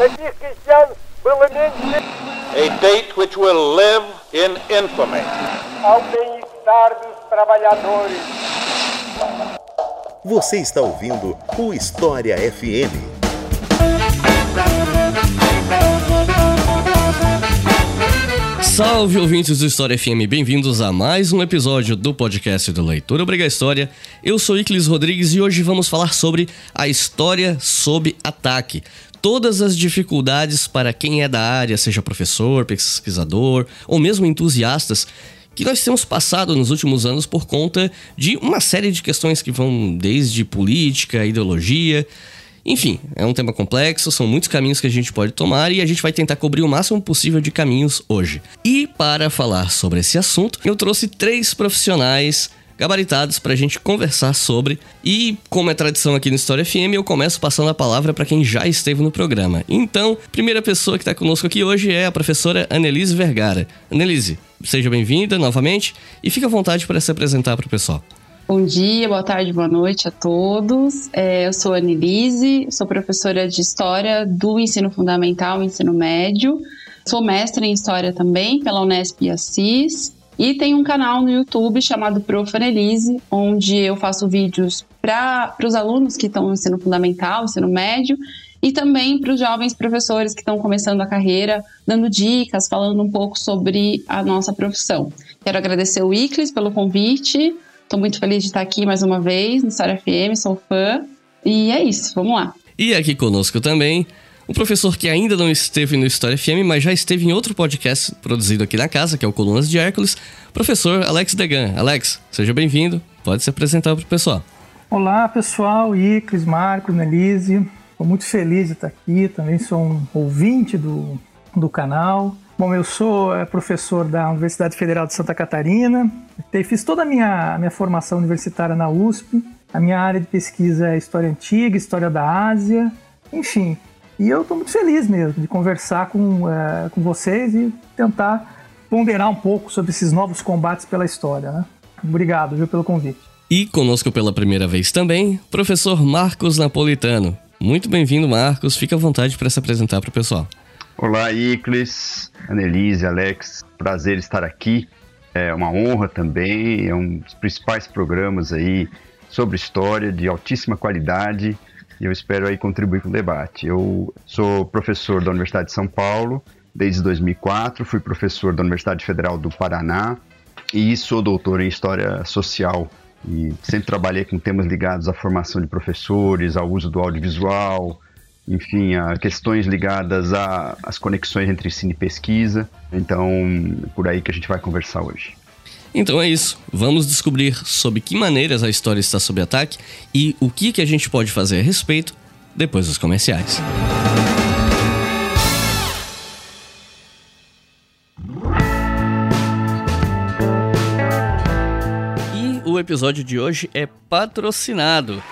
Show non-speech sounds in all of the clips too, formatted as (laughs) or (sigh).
A date which will live in infamy. Ao bem-estar dos trabalhadores. Você está ouvindo o História FM. Salve ouvintes do História FM, bem-vindos a mais um episódio do podcast do Leitura Obriga História. Eu sou Iclis Rodrigues e hoje vamos falar sobre a história sob ataque. Todas as dificuldades para quem é da área, seja professor, pesquisador ou mesmo entusiastas, que nós temos passado nos últimos anos por conta de uma série de questões que vão desde política, ideologia, enfim, é um tema complexo, são muitos caminhos que a gente pode tomar e a gente vai tentar cobrir o máximo possível de caminhos hoje. E para falar sobre esse assunto, eu trouxe três profissionais gabaritados para a gente conversar sobre. E, como é tradição aqui no História FM, eu começo passando a palavra para quem já esteve no programa. Então, primeira pessoa que está conosco aqui hoje é a professora Annelise Vergara. Annelise, seja bem-vinda novamente e fique à vontade para se apresentar para o pessoal. Bom dia, boa tarde, boa noite a todos. É, eu sou a Anelise, sou professora de História do Ensino Fundamental e Ensino Médio. Sou mestre em História também pela Unesp e Assis. E tenho um canal no YouTube chamado Prof. Anelise, onde eu faço vídeos para os alunos que estão no ensino fundamental, ensino médio, e também para os jovens professores que estão começando a carreira, dando dicas, falando um pouco sobre a nossa profissão. Quero agradecer o Iclis pelo convite, Estou muito feliz de estar aqui mais uma vez no História FM, sou fã. E é isso, vamos lá. E aqui conosco também, um professor que ainda não esteve no História FM, mas já esteve em outro podcast produzido aqui na casa, que é o Colunas de Hércules, professor Alex Degan. Alex, seja bem-vindo, pode se apresentar para o pessoal. Olá, pessoal, Iclis, Marcos, Nelise. Estou muito feliz de estar aqui, também sou um ouvinte do, do canal. Bom, eu sou é, professor da Universidade Federal de Santa Catarina, fiz toda a minha, minha formação universitária na USP, a minha área de pesquisa é História Antiga, História da Ásia, enfim. E eu estou muito feliz mesmo de conversar com, é, com vocês e tentar ponderar um pouco sobre esses novos combates pela história. Né? Obrigado viu, pelo convite. E conosco pela primeira vez também, professor Marcos Napolitano. Muito bem-vindo, Marcos. Fique à vontade para se apresentar para o pessoal. Olá, Iclis, Annelise, Alex, prazer estar aqui. É uma honra também, é um dos principais programas aí sobre história de altíssima qualidade e eu espero aí contribuir com o debate. Eu sou professor da Universidade de São Paulo desde 2004, fui professor da Universidade Federal do Paraná e sou doutor em História Social e sempre trabalhei com temas ligados à formação de professores, ao uso do audiovisual, enfim, a questões ligadas às conexões entre ensino e pesquisa. Então, por aí que a gente vai conversar hoje. Então é isso. Vamos descobrir sob que maneiras a história está sob ataque e o que, que a gente pode fazer a respeito depois dos comerciais. E o episódio de hoje é patrocinado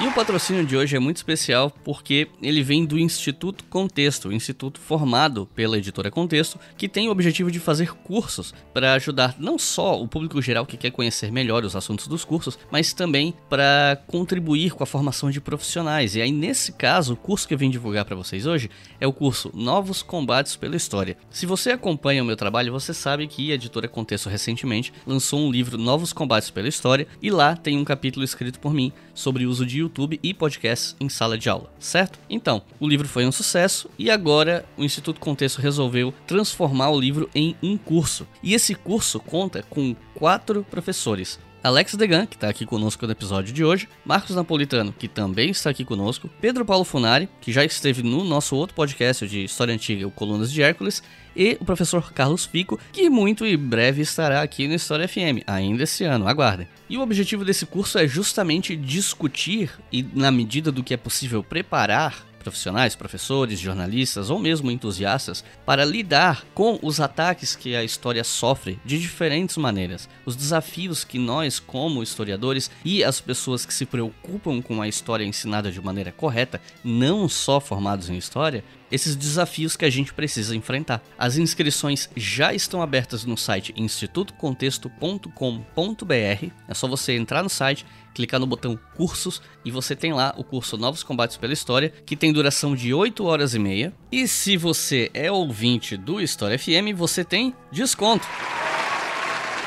e o patrocínio de hoje é muito especial porque ele vem do Instituto Contexto, o instituto formado pela editora Contexto, que tem o objetivo de fazer cursos para ajudar não só o público geral que quer conhecer melhor os assuntos dos cursos, mas também para contribuir com a formação de profissionais. E aí, nesse caso, o curso que eu vim divulgar para vocês hoje é o curso Novos Combates pela História. Se você acompanha o meu trabalho, você sabe que a editora Contexto recentemente lançou um livro Novos Combates pela História e lá tem um capítulo escrito por mim sobre o uso de YouTube e podcasts em sala de aula, certo? Então, o livro foi um sucesso e agora o Instituto Contexto resolveu transformar o livro em um curso. E esse curso conta com quatro professores. Alex Degan, que está aqui conosco no episódio de hoje, Marcos Napolitano, que também está aqui conosco, Pedro Paulo Funari, que já esteve no nosso outro podcast de História Antiga, o Colunas de Hércules, e o professor Carlos Fico, que muito em breve estará aqui no História FM, ainda esse ano, aguardem. E o objetivo desse curso é justamente discutir e, na medida do que é possível, preparar profissionais, professores, jornalistas ou mesmo entusiastas para lidar com os ataques que a história sofre de diferentes maneiras. Os desafios que nós, como historiadores e as pessoas que se preocupam com a história ensinada de maneira correta, não só formados em história, esses desafios que a gente precisa enfrentar. As inscrições já estão abertas no site institutocontexto.com.br. É só você entrar no site, clicar no botão cursos e você tem lá o curso Novos Combates pela História, que tem duração de 8 horas e meia. E se você é ouvinte do História FM, você tem desconto.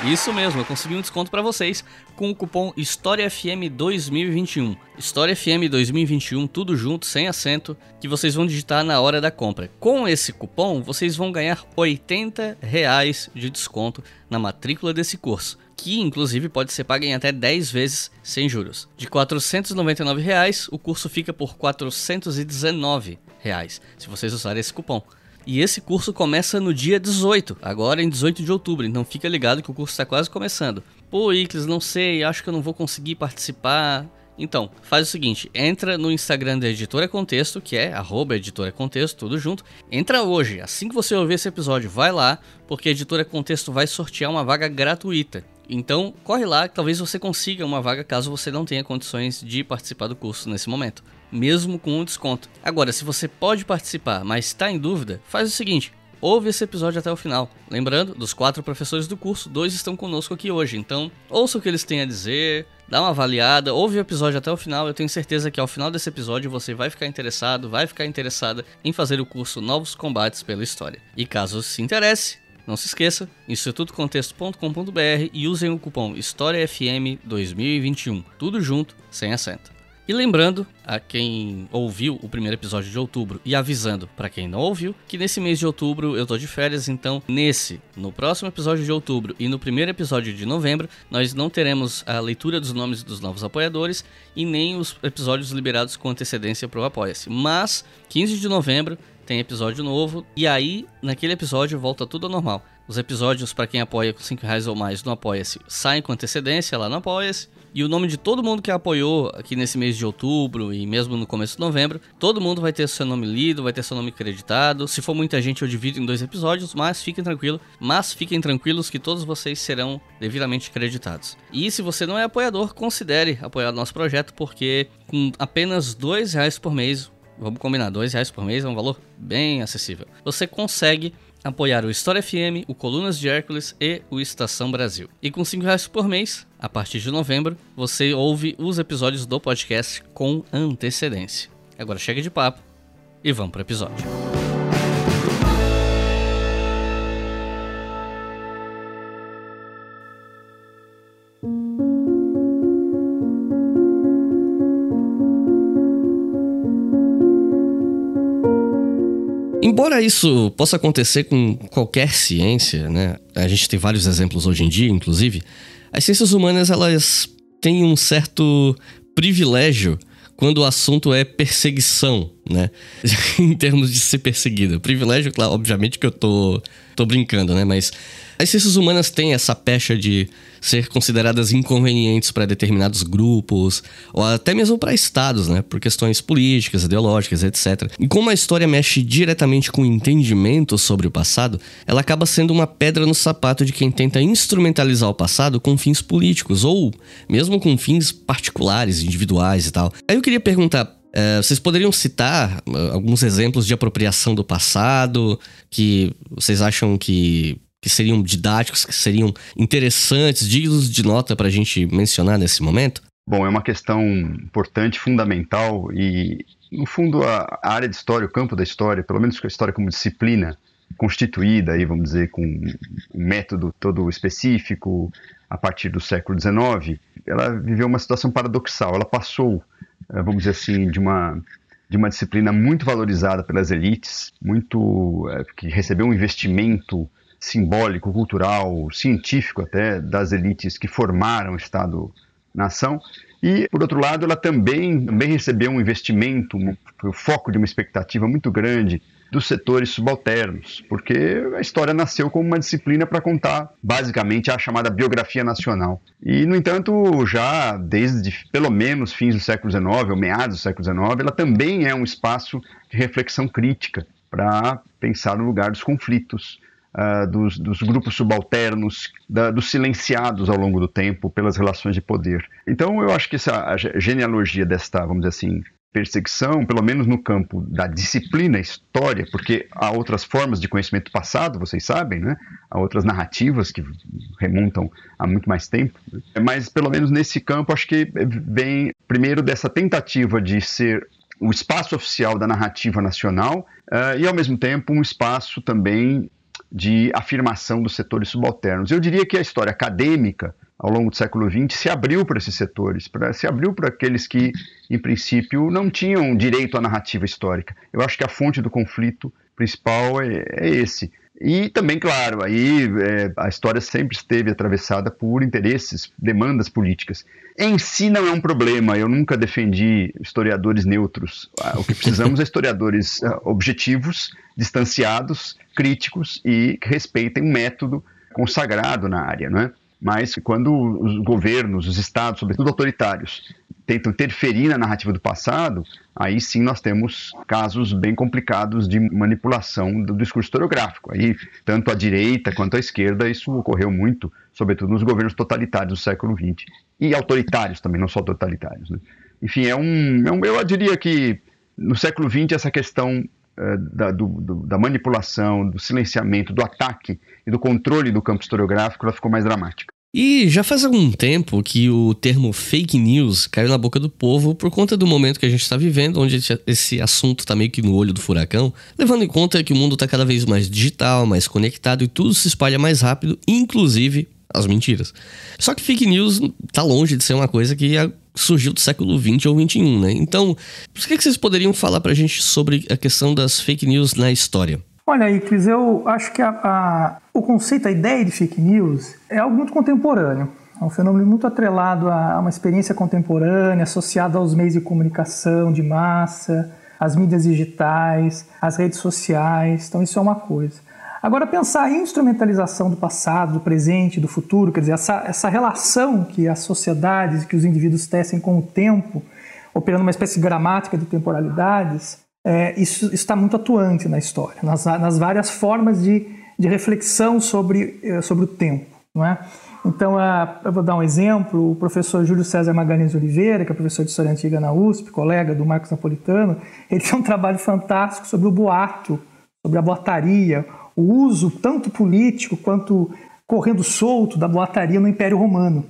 Isso mesmo, eu consegui um desconto para vocês com o cupom HistóriaFM 2021. HistóriaFM 2021, tudo junto, sem acento, que vocês vão digitar na hora da compra. Com esse cupom, vocês vão ganhar 80 reais de desconto na matrícula desse curso, que inclusive pode ser pago em até 10 vezes sem juros. De 499 reais, o curso fica por 419 reais, se vocês usarem esse cupom. E esse curso começa no dia 18, agora em 18 de outubro, então fica ligado que o curso está quase começando. Pô, Iclis, não sei, acho que eu não vou conseguir participar. Então, faz o seguinte, entra no Instagram da Editora Contexto, que é arroba Editora Contexto, tudo junto. Entra hoje, assim que você ouvir esse episódio, vai lá, porque a Editora Contexto vai sortear uma vaga gratuita. Então, corre lá, talvez você consiga uma vaga caso você não tenha condições de participar do curso nesse momento mesmo com um desconto. Agora, se você pode participar, mas está em dúvida, faz o seguinte: ouve esse episódio até o final. Lembrando, dos quatro professores do curso, dois estão conosco aqui hoje. Então, ouça o que eles têm a dizer, dá uma avaliada, ouve o episódio até o final. Eu tenho certeza que ao final desse episódio você vai ficar interessado, vai ficar interessada em fazer o curso Novos Combates pela História. E caso se interesse, não se esqueça, institutocontexto.com.br e usem o cupom HistóriaFM2021, tudo junto, sem acento. E lembrando a quem ouviu o primeiro episódio de outubro e avisando para quem não ouviu que nesse mês de outubro eu tô de férias, então nesse, no próximo episódio de outubro e no primeiro episódio de novembro, nós não teremos a leitura dos nomes dos novos apoiadores e nem os episódios liberados com antecedência para o Apoia-se. Mas 15 de novembro tem episódio novo e aí naquele episódio volta tudo ao normal. Os episódios para quem apoia com 5 reais ou mais no Apoia-se saem com antecedência lá no Apoia-se. E o nome de todo mundo que apoiou aqui nesse mês de outubro e mesmo no começo de novembro, todo mundo vai ter seu nome lido, vai ter seu nome creditado. Se for muita gente, eu divido em dois episódios, mas fiquem tranquilos, mas fiquem tranquilos que todos vocês serão devidamente creditados. E se você não é apoiador, considere apoiar nosso projeto, porque com apenas dois reais por mês, vamos combinar, dois reais por mês é um valor bem acessível. Você consegue apoiar o História FM, o Colunas de Hércules e o Estação Brasil. E com 5 reais por mês, a partir de novembro, você ouve os episódios do podcast com antecedência. Agora chega de papo e vamos para o episódio. Embora isso possa acontecer com qualquer ciência, né? A gente tem vários exemplos hoje em dia, inclusive. As ciências humanas elas têm um certo privilégio quando o assunto é perseguição, né? (laughs) em termos de ser perseguida. Privilégio, claro, obviamente que eu tô, tô brincando, né? Mas as ciências humanas têm essa pecha de ser consideradas inconvenientes para determinados grupos, ou até mesmo para estados, né? Por questões políticas, ideológicas, etc. E como a história mexe diretamente com o entendimento sobre o passado, ela acaba sendo uma pedra no sapato de quem tenta instrumentalizar o passado com fins políticos, ou mesmo com fins particulares, individuais e tal. Aí eu queria perguntar, é, vocês poderiam citar uh, alguns exemplos de apropriação do passado que vocês acham que que seriam didáticos, que seriam interessantes, dignos de nota para a gente mencionar nesse momento? Bom, é uma questão importante, fundamental e, no fundo, a área de história, o campo da história, pelo menos a história como disciplina constituída, aí, vamos dizer, com um método todo específico, a partir do século XIX, ela viveu uma situação paradoxal. Ela passou, eh, vamos dizer assim, de uma de uma disciplina muito valorizada pelas elites, muito é, que recebeu um investimento simbólico, cultural, científico até das elites que formaram o Estado-nação. E, por outro lado, ela também, também recebeu um investimento, o foco de uma expectativa muito grande dos setores subalternos, porque a história nasceu como uma disciplina para contar, basicamente, a chamada biografia nacional. E, no entanto, já desde pelo menos fins do século XIX, ou meados do século XIX, ela também é um espaço de reflexão crítica para pensar no lugar dos conflitos, uh, dos, dos, grupos subalternos, da, dos silenciados ao longo do tempo pelas relações de poder. Então, eu acho que essa a genealogia desta, vamos dizer assim, perseguição, pelo menos no campo da disciplina história, porque há outras formas de conhecimento passado, vocês sabem, né? Há outras narrativas que remontam a muito mais tempo. Né? Mas pelo menos nesse campo, acho que vem primeiro dessa tentativa de ser o espaço oficial da narrativa nacional uh, e ao mesmo tempo um espaço também de afirmação dos setores subalternos. Eu diria que a história acadêmica ao longo do século XX, se abriu para esses setores, pra, se abriu para aqueles que, em princípio, não tinham direito à narrativa histórica. Eu acho que a fonte do conflito principal é, é esse. E também, claro, aí é, a história sempre esteve atravessada por interesses, demandas políticas. Em si não é um problema, eu nunca defendi historiadores neutros. Ah, o que precisamos é historiadores uh, objetivos, distanciados, críticos e que respeitem um método consagrado na área, não é? mas quando os governos, os estados, sobretudo autoritários, tentam interferir na narrativa do passado, aí sim nós temos casos bem complicados de manipulação do discurso historiográfico. Aí, tanto à direita quanto à esquerda, isso ocorreu muito, sobretudo nos governos totalitários do século XX. E autoritários também, não só totalitários. Né? Enfim, é um, é um, eu diria que no século XX essa questão uh, da, do, do, da manipulação, do silenciamento, do ataque e do controle do campo historiográfico, ela ficou mais dramática. E já faz algum tempo que o termo fake news caiu na boca do povo por conta do momento que a gente está vivendo, onde esse assunto está meio que no olho do furacão, levando em conta que o mundo está cada vez mais digital, mais conectado e tudo se espalha mais rápido, inclusive as mentiras. Só que fake news está longe de ser uma coisa que surgiu do século 20 ou 21, né? Então, o que, vocês poderiam falar para a gente sobre a questão das fake news na história? Olha, Iclis, eu acho que a, a, o conceito, a ideia de fake news é algo muito contemporâneo. É um fenômeno muito atrelado a uma experiência contemporânea, associado aos meios de comunicação de massa, às mídias digitais, às redes sociais. Então, isso é uma coisa. Agora, pensar em instrumentalização do passado, do presente, do futuro, quer dizer, essa, essa relação que as sociedades, que os indivíduos tecem com o tempo, operando uma espécie de gramática de temporalidades, é, isso está muito atuante na história, nas, nas várias formas de, de reflexão sobre, eh, sobre o tempo. Não é? Então, eu vou dar um exemplo: o professor Júlio César Magalhães Oliveira, que é professor de História Antiga na USP, colega do Marcos Napolitano, ele tem um trabalho fantástico sobre o boato, sobre a boataria, o uso tanto político quanto correndo solto da boataria no Império Romano,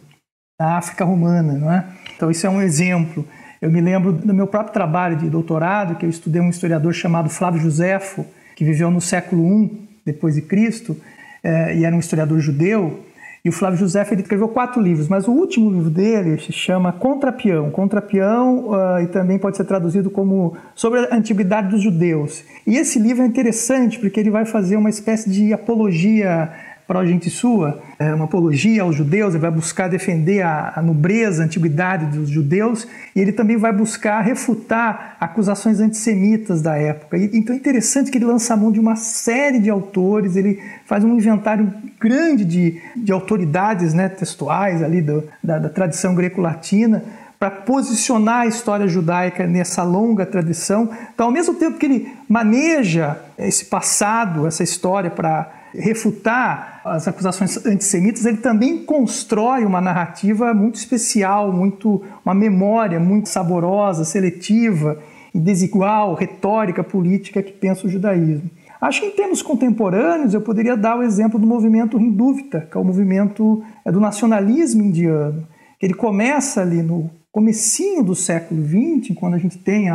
na África Romana. Não é? Então, isso é um exemplo. Eu me lembro do meu próprio trabalho de doutorado, que eu estudei um historiador chamado Flávio Josefo, que viveu no século I depois de Cristo, eh, e era um historiador judeu. E o Flávio José ele escreveu quatro livros, mas o último livro dele se chama Contrapião. Contrapião uh, e também pode ser traduzido como Sobre a Antiguidade dos Judeus. E esse livro é interessante porque ele vai fazer uma espécie de apologia gente sua, é uma apologia aos judeus, ele vai buscar defender a, a nobreza, a antiguidade dos judeus, e ele também vai buscar refutar acusações antissemitas da época. E, então é interessante que ele lança a mão de uma série de autores, ele faz um inventário grande de, de autoridades né, textuais ali do, da, da tradição greco-latina, para posicionar a história judaica nessa longa tradição. Então, ao mesmo tempo que ele maneja esse passado, essa história para refutar as acusações antissemitas, ele também constrói uma narrativa muito especial, muito uma memória muito saborosa, seletiva e desigual, retórica política que pensa o judaísmo. Acho que em termos contemporâneos eu poderia dar o exemplo do movimento hindúvita, que é o movimento é, do nacionalismo indiano. Ele começa ali no comecinho do século XX, quando a gente tem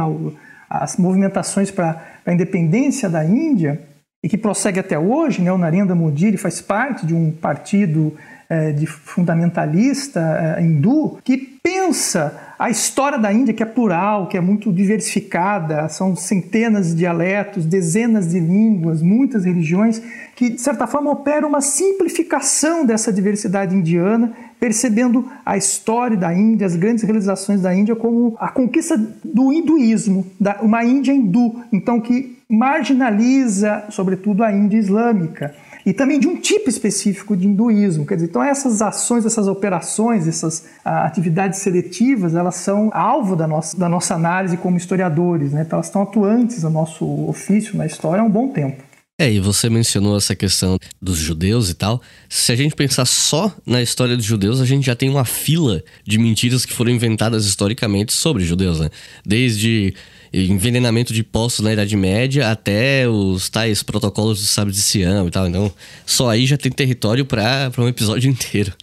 as movimentações para a independência da Índia, e que prossegue até hoje, né? o Narendra Modi faz parte de um partido é, de fundamentalista é, hindu que pensa a história da Índia, que é plural, que é muito diversificada, são centenas de dialetos, dezenas de línguas, muitas religiões, que de certa forma opera uma simplificação dessa diversidade indiana, percebendo a história da Índia, as grandes realizações da Índia como a conquista do hinduísmo, uma Índia hindu, então que marginaliza, sobretudo, a Índia islâmica e também de um tipo específico de hinduísmo. Quer dizer, então essas ações, essas operações, essas ah, atividades seletivas, elas são alvo da nossa, da nossa análise como historiadores, né? então, elas estão atuantes no nosso ofício, na história, há um bom tempo. É, e você mencionou essa questão dos judeus e tal. Se a gente pensar só na história dos judeus, a gente já tem uma fila de mentiras que foram inventadas historicamente sobre judeus, né? Desde envenenamento de postos na Idade Média até os tais protocolos do sábio de Sião e tal. Então, só aí já tem território para um episódio (laughs) inteiro.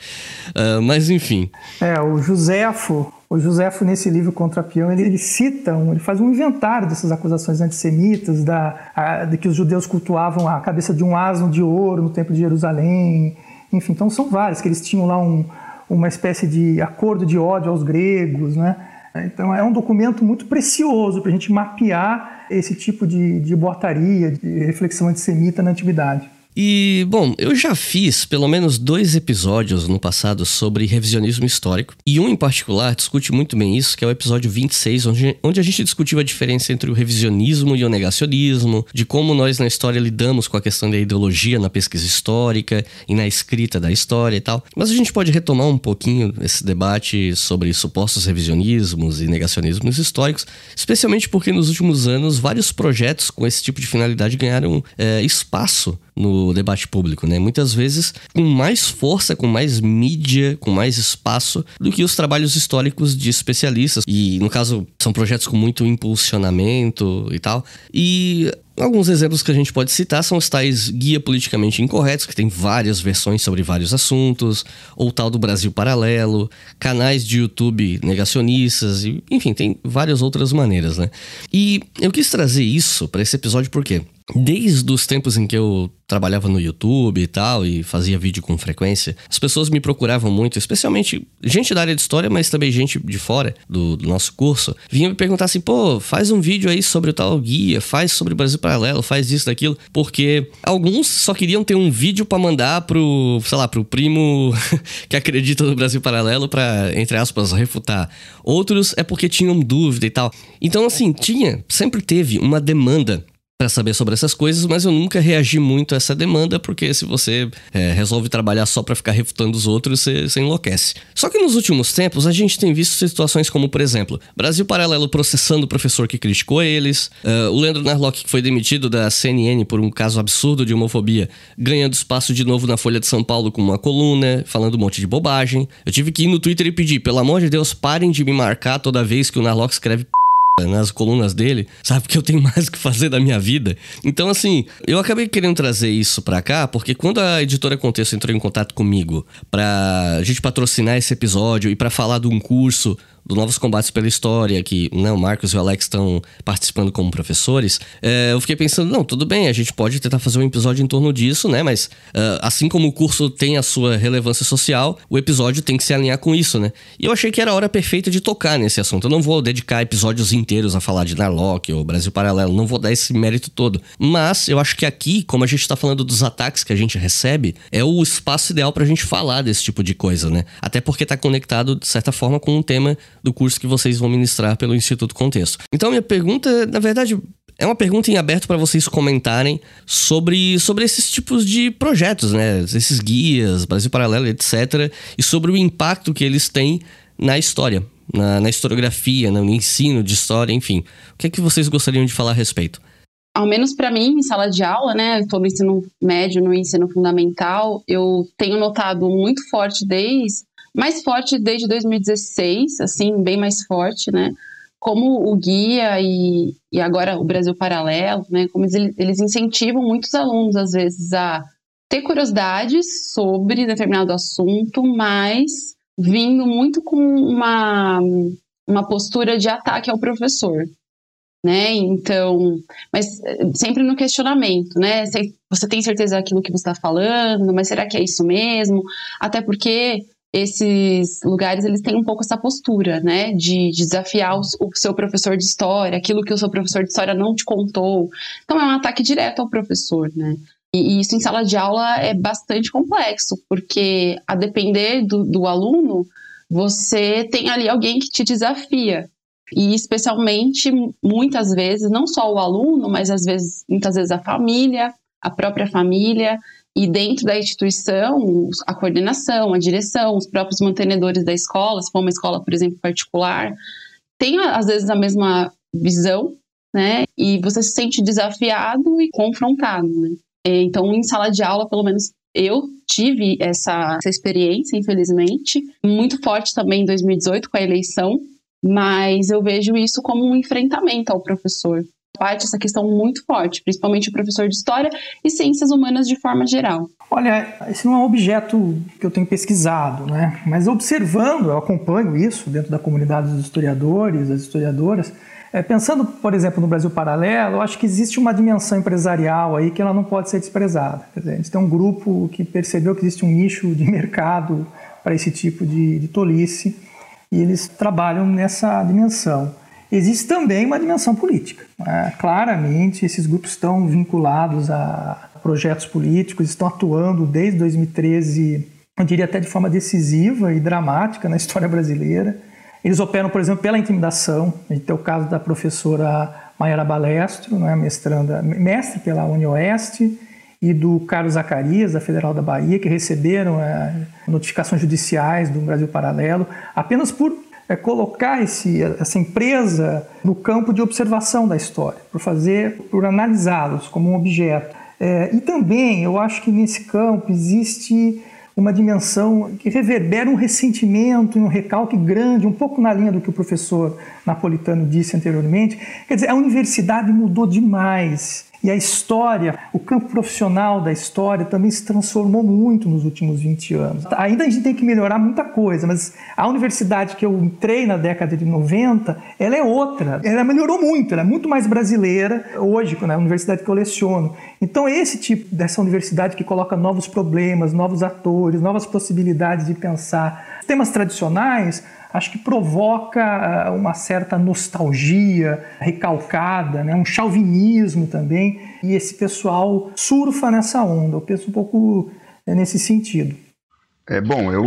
Uh, mas, enfim. É, o Joséfo, o Joséfo, nesse livro Contra Pião, ele, ele cita, um, ele faz um inventário dessas acusações antissemitas, da, a, de que os judeus cultuavam a cabeça de um asno de ouro no Templo de Jerusalém. Enfim, então são vários, que eles tinham lá um, uma espécie de acordo de ódio aos gregos, né? Então é um documento muito precioso para a gente mapear esse tipo de, de botaria, de reflexão antissemita na antiguidade. E, bom, eu já fiz pelo menos dois episódios no passado sobre revisionismo histórico, e um em particular discute muito bem isso, que é o episódio 26, onde, onde a gente discutiu a diferença entre o revisionismo e o negacionismo, de como nós na história lidamos com a questão da ideologia na pesquisa histórica e na escrita da história e tal. Mas a gente pode retomar um pouquinho esse debate sobre supostos revisionismos e negacionismos históricos, especialmente porque nos últimos anos vários projetos com esse tipo de finalidade ganharam é, espaço no debate público, né? Muitas vezes com mais força, com mais mídia, com mais espaço do que os trabalhos históricos de especialistas. E, no caso, são projetos com muito impulsionamento e tal. E Alguns exemplos que a gente pode citar são os tais guia politicamente incorretos, que tem várias versões sobre vários assuntos, ou tal do Brasil Paralelo, canais de YouTube negacionistas, e, enfim, tem várias outras maneiras, né? E eu quis trazer isso para esse episódio porque Desde os tempos em que eu trabalhava no YouTube e tal, e fazia vídeo com frequência, as pessoas me procuravam muito, especialmente gente da área de história, mas também gente de fora do, do nosso curso, vinha me perguntar assim: pô, faz um vídeo aí sobre o tal guia, faz sobre o Brasil Paralelo, faz isso, daquilo, porque alguns só queriam ter um vídeo para mandar pro, sei lá, pro primo (laughs) que acredita no Brasil Paralelo para entre aspas, refutar. Outros é porque tinham dúvida e tal. Então, assim, tinha, sempre teve uma demanda para saber sobre essas coisas, mas eu nunca reagi muito a essa demanda, porque se você é, resolve trabalhar só para ficar refutando os outros, você, você, enlouquece. Só que nos últimos tempos a gente tem visto situações como, por exemplo, Brasil Paralelo processando o professor que criticou eles, uh, o Leandro Narlock que foi demitido da CNN por um caso absurdo de homofobia, ganhando espaço de novo na Folha de São Paulo com uma coluna, falando um monte de bobagem. Eu tive que ir no Twitter e pedir, pelo amor de Deus, parem de me marcar toda vez que o Narlock escreve nas colunas dele, sabe? que eu tenho (laughs) mais o que fazer da minha vida. Então, assim, eu acabei querendo trazer isso pra cá, porque quando a editora Contexto entrou em contato comigo pra gente patrocinar esse episódio e para falar de um curso do Novos Combates pela História, que né, o Marcos e o Alex estão participando como professores, é, eu fiquei pensando, não, tudo bem, a gente pode tentar fazer um episódio em torno disso, né? Mas uh, assim como o curso tem a sua relevância social, o episódio tem que se alinhar com isso, né? E eu achei que era a hora perfeita de tocar nesse assunto. Eu não vou dedicar episódios inteiros a falar de Narlock ou Brasil Paralelo, não vou dar esse mérito todo. Mas eu acho que aqui, como a gente tá falando dos ataques que a gente recebe, é o espaço ideal pra gente falar desse tipo de coisa, né? Até porque tá conectado, de certa forma, com um tema do curso que vocês vão ministrar pelo Instituto Contexto. Então, minha pergunta, na verdade, é uma pergunta em aberto para vocês comentarem sobre, sobre esses tipos de projetos, né? Esses guias, Brasil Paralelo, etc. E sobre o impacto que eles têm na história, na, na historiografia, no ensino de história, enfim. O que é que vocês gostariam de falar a respeito? Ao menos para mim, em sala de aula, né? Eu no ensino médio, no ensino fundamental, eu tenho notado muito forte desde mais forte desde 2016, assim, bem mais forte, né? Como o guia e, e agora o Brasil Paralelo, né? Como eles, eles incentivam muitos alunos, às vezes, a ter curiosidades sobre determinado assunto, mas vindo muito com uma, uma postura de ataque ao professor, né? Então, mas sempre no questionamento, né? Você tem certeza daquilo que você está falando, mas será que é isso mesmo? Até porque esses lugares eles têm um pouco essa postura, né, de, desafiar o, o, seu professor de história, aquilo que o seu professor de história não te contou. Então é um ataque direto ao professor, né? E, e isso em sala de aula é bastante complexo, porque a depender do, do aluno, você tem ali alguém que te desafia. E especialmente, muitas vezes, não só o aluno, mas às vezes, muitas vezes a família, a própria família, e dentro da instituição, a coordenação, a direção, os próprios mantenedores da escola, se for uma escola, por exemplo, particular, tem às vezes a mesma visão, né? E você se sente desafiado e confrontado, né? Então, em sala de aula, pelo menos eu tive essa, essa experiência, infelizmente, muito forte também em 2018 com a eleição, mas eu vejo isso como um enfrentamento ao professor. Parte essa questão muito forte, principalmente o professor de história e ciências humanas de forma geral. Olha, esse não é um objeto que eu tenho pesquisado, né? Mas observando, eu acompanho isso dentro da comunidade dos historiadores, das historiadoras. É, pensando, por exemplo, no Brasil Paralelo, eu acho que existe uma dimensão empresarial aí que ela não pode ser desprezada. Quer dizer, a gente tem um grupo que percebeu que existe um nicho de (laughs) mercado para esse tipo de, de tolice e eles trabalham nessa dimensão. Existe também uma dimensão política. Né? Claramente, esses grupos estão vinculados a projetos políticos, estão atuando desde 2013, eu diria até de forma decisiva e dramática na história brasileira. Eles operam, por exemplo, pela intimidação. A gente tem o caso da professora Mayara Balestro, né, mestranda, mestre pela UniOeste, e do Carlos Zacarias, da Federal da Bahia, que receberam é, notificações judiciais do Brasil Paralelo, apenas por é, colocar esse, essa empresa no campo de observação da história, por fazer, por analisá-los como um objeto. É, e também eu acho que nesse campo existe uma dimensão que reverbera um ressentimento e um recalque grande, um pouco na linha do que o professor Napolitano disse anteriormente. Quer dizer, a universidade mudou demais. E a história, o campo profissional da história também se transformou muito nos últimos 20 anos. Ainda a gente tem que melhorar muita coisa, mas a universidade que eu entrei na década de 90, ela é outra. Ela melhorou muito, ela é muito mais brasileira hoje, na universidade que eu leciono. Então, esse tipo dessa universidade que coloca novos problemas, novos atores, novas possibilidades de pensar temas tradicionais, acho que provoca ah, uma certa nostalgia recalcada, né? um chauvinismo também, e esse pessoal surfa nessa onda. Eu penso um pouco eh, nesse sentido. É bom, eu,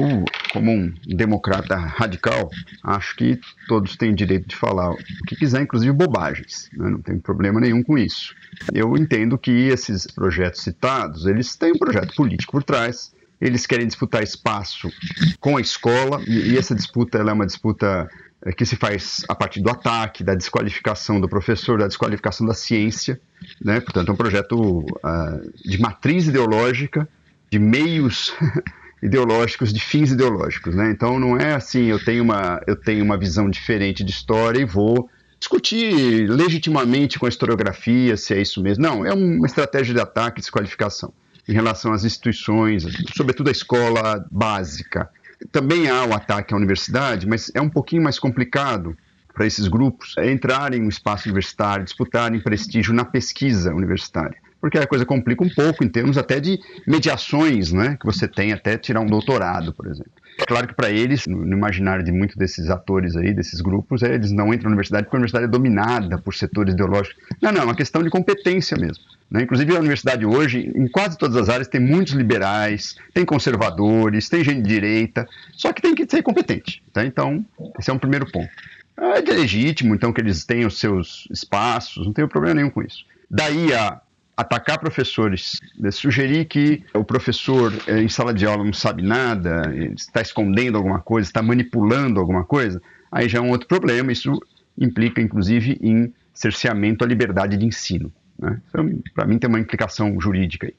como um democrata radical, acho que todos têm direito de falar o que quiser, inclusive bobagens. Né? Não tem problema nenhum com isso. Eu entendo que esses projetos citados, eles têm um projeto político por trás, eles querem disputar espaço com a escola, e, essa disputa é uma disputa eh, que se faz a partir do ataque, da desqualificação do professor, da desqualificação da ciência. Né? Portanto, é um projeto uh, de matriz ideológica, de meios (laughs) ideológicos, de fins ideológicos. Né? Então, não é assim, eu tenho, uma, eu tenho uma visão diferente de história e vou discutir legitimamente com a historiografia se é isso mesmo. Não, é uma estratégia de ataque e desqualificação em relação às instituições, sobretudo a escola básica. Também há o ataque à universidade, mas é um pouquinho mais complicado para esses grupos entrarem no espaço universitário, disputarem prestígio na pesquisa universitária. Porque a coisa complica um pouco em termos até de mediações, né, que você tem até tirar um doutorado, por exemplo. Claro que para eles, no imaginário de muitos desses atores aí, desses grupos, é, eles não entram na universidade porque a universidade é dominada por setores ideológicos. Não, não, é uma questão de competência mesmo. Né? Inclusive, a universidade hoje, em quase todas as áreas, tem muitos liberais, tem conservadores, tem gente de direita, só que tem que ser competente. Tá? Então, esse é um primeiro ponto. É legítimo, então, que eles tenham os seus espaços, não tenho problema nenhum com isso. Daí a atacar professores, né, sugerir que o professor eh, em sala de aula não sabe nada, está escondendo alguma coisa, está manipulando alguma coisa, aí já é um outro problema. Isso implica, inclusive, em cerceamento à liberdade de ensino. Né? Então, para mim, tem uma implicação jurídica aí.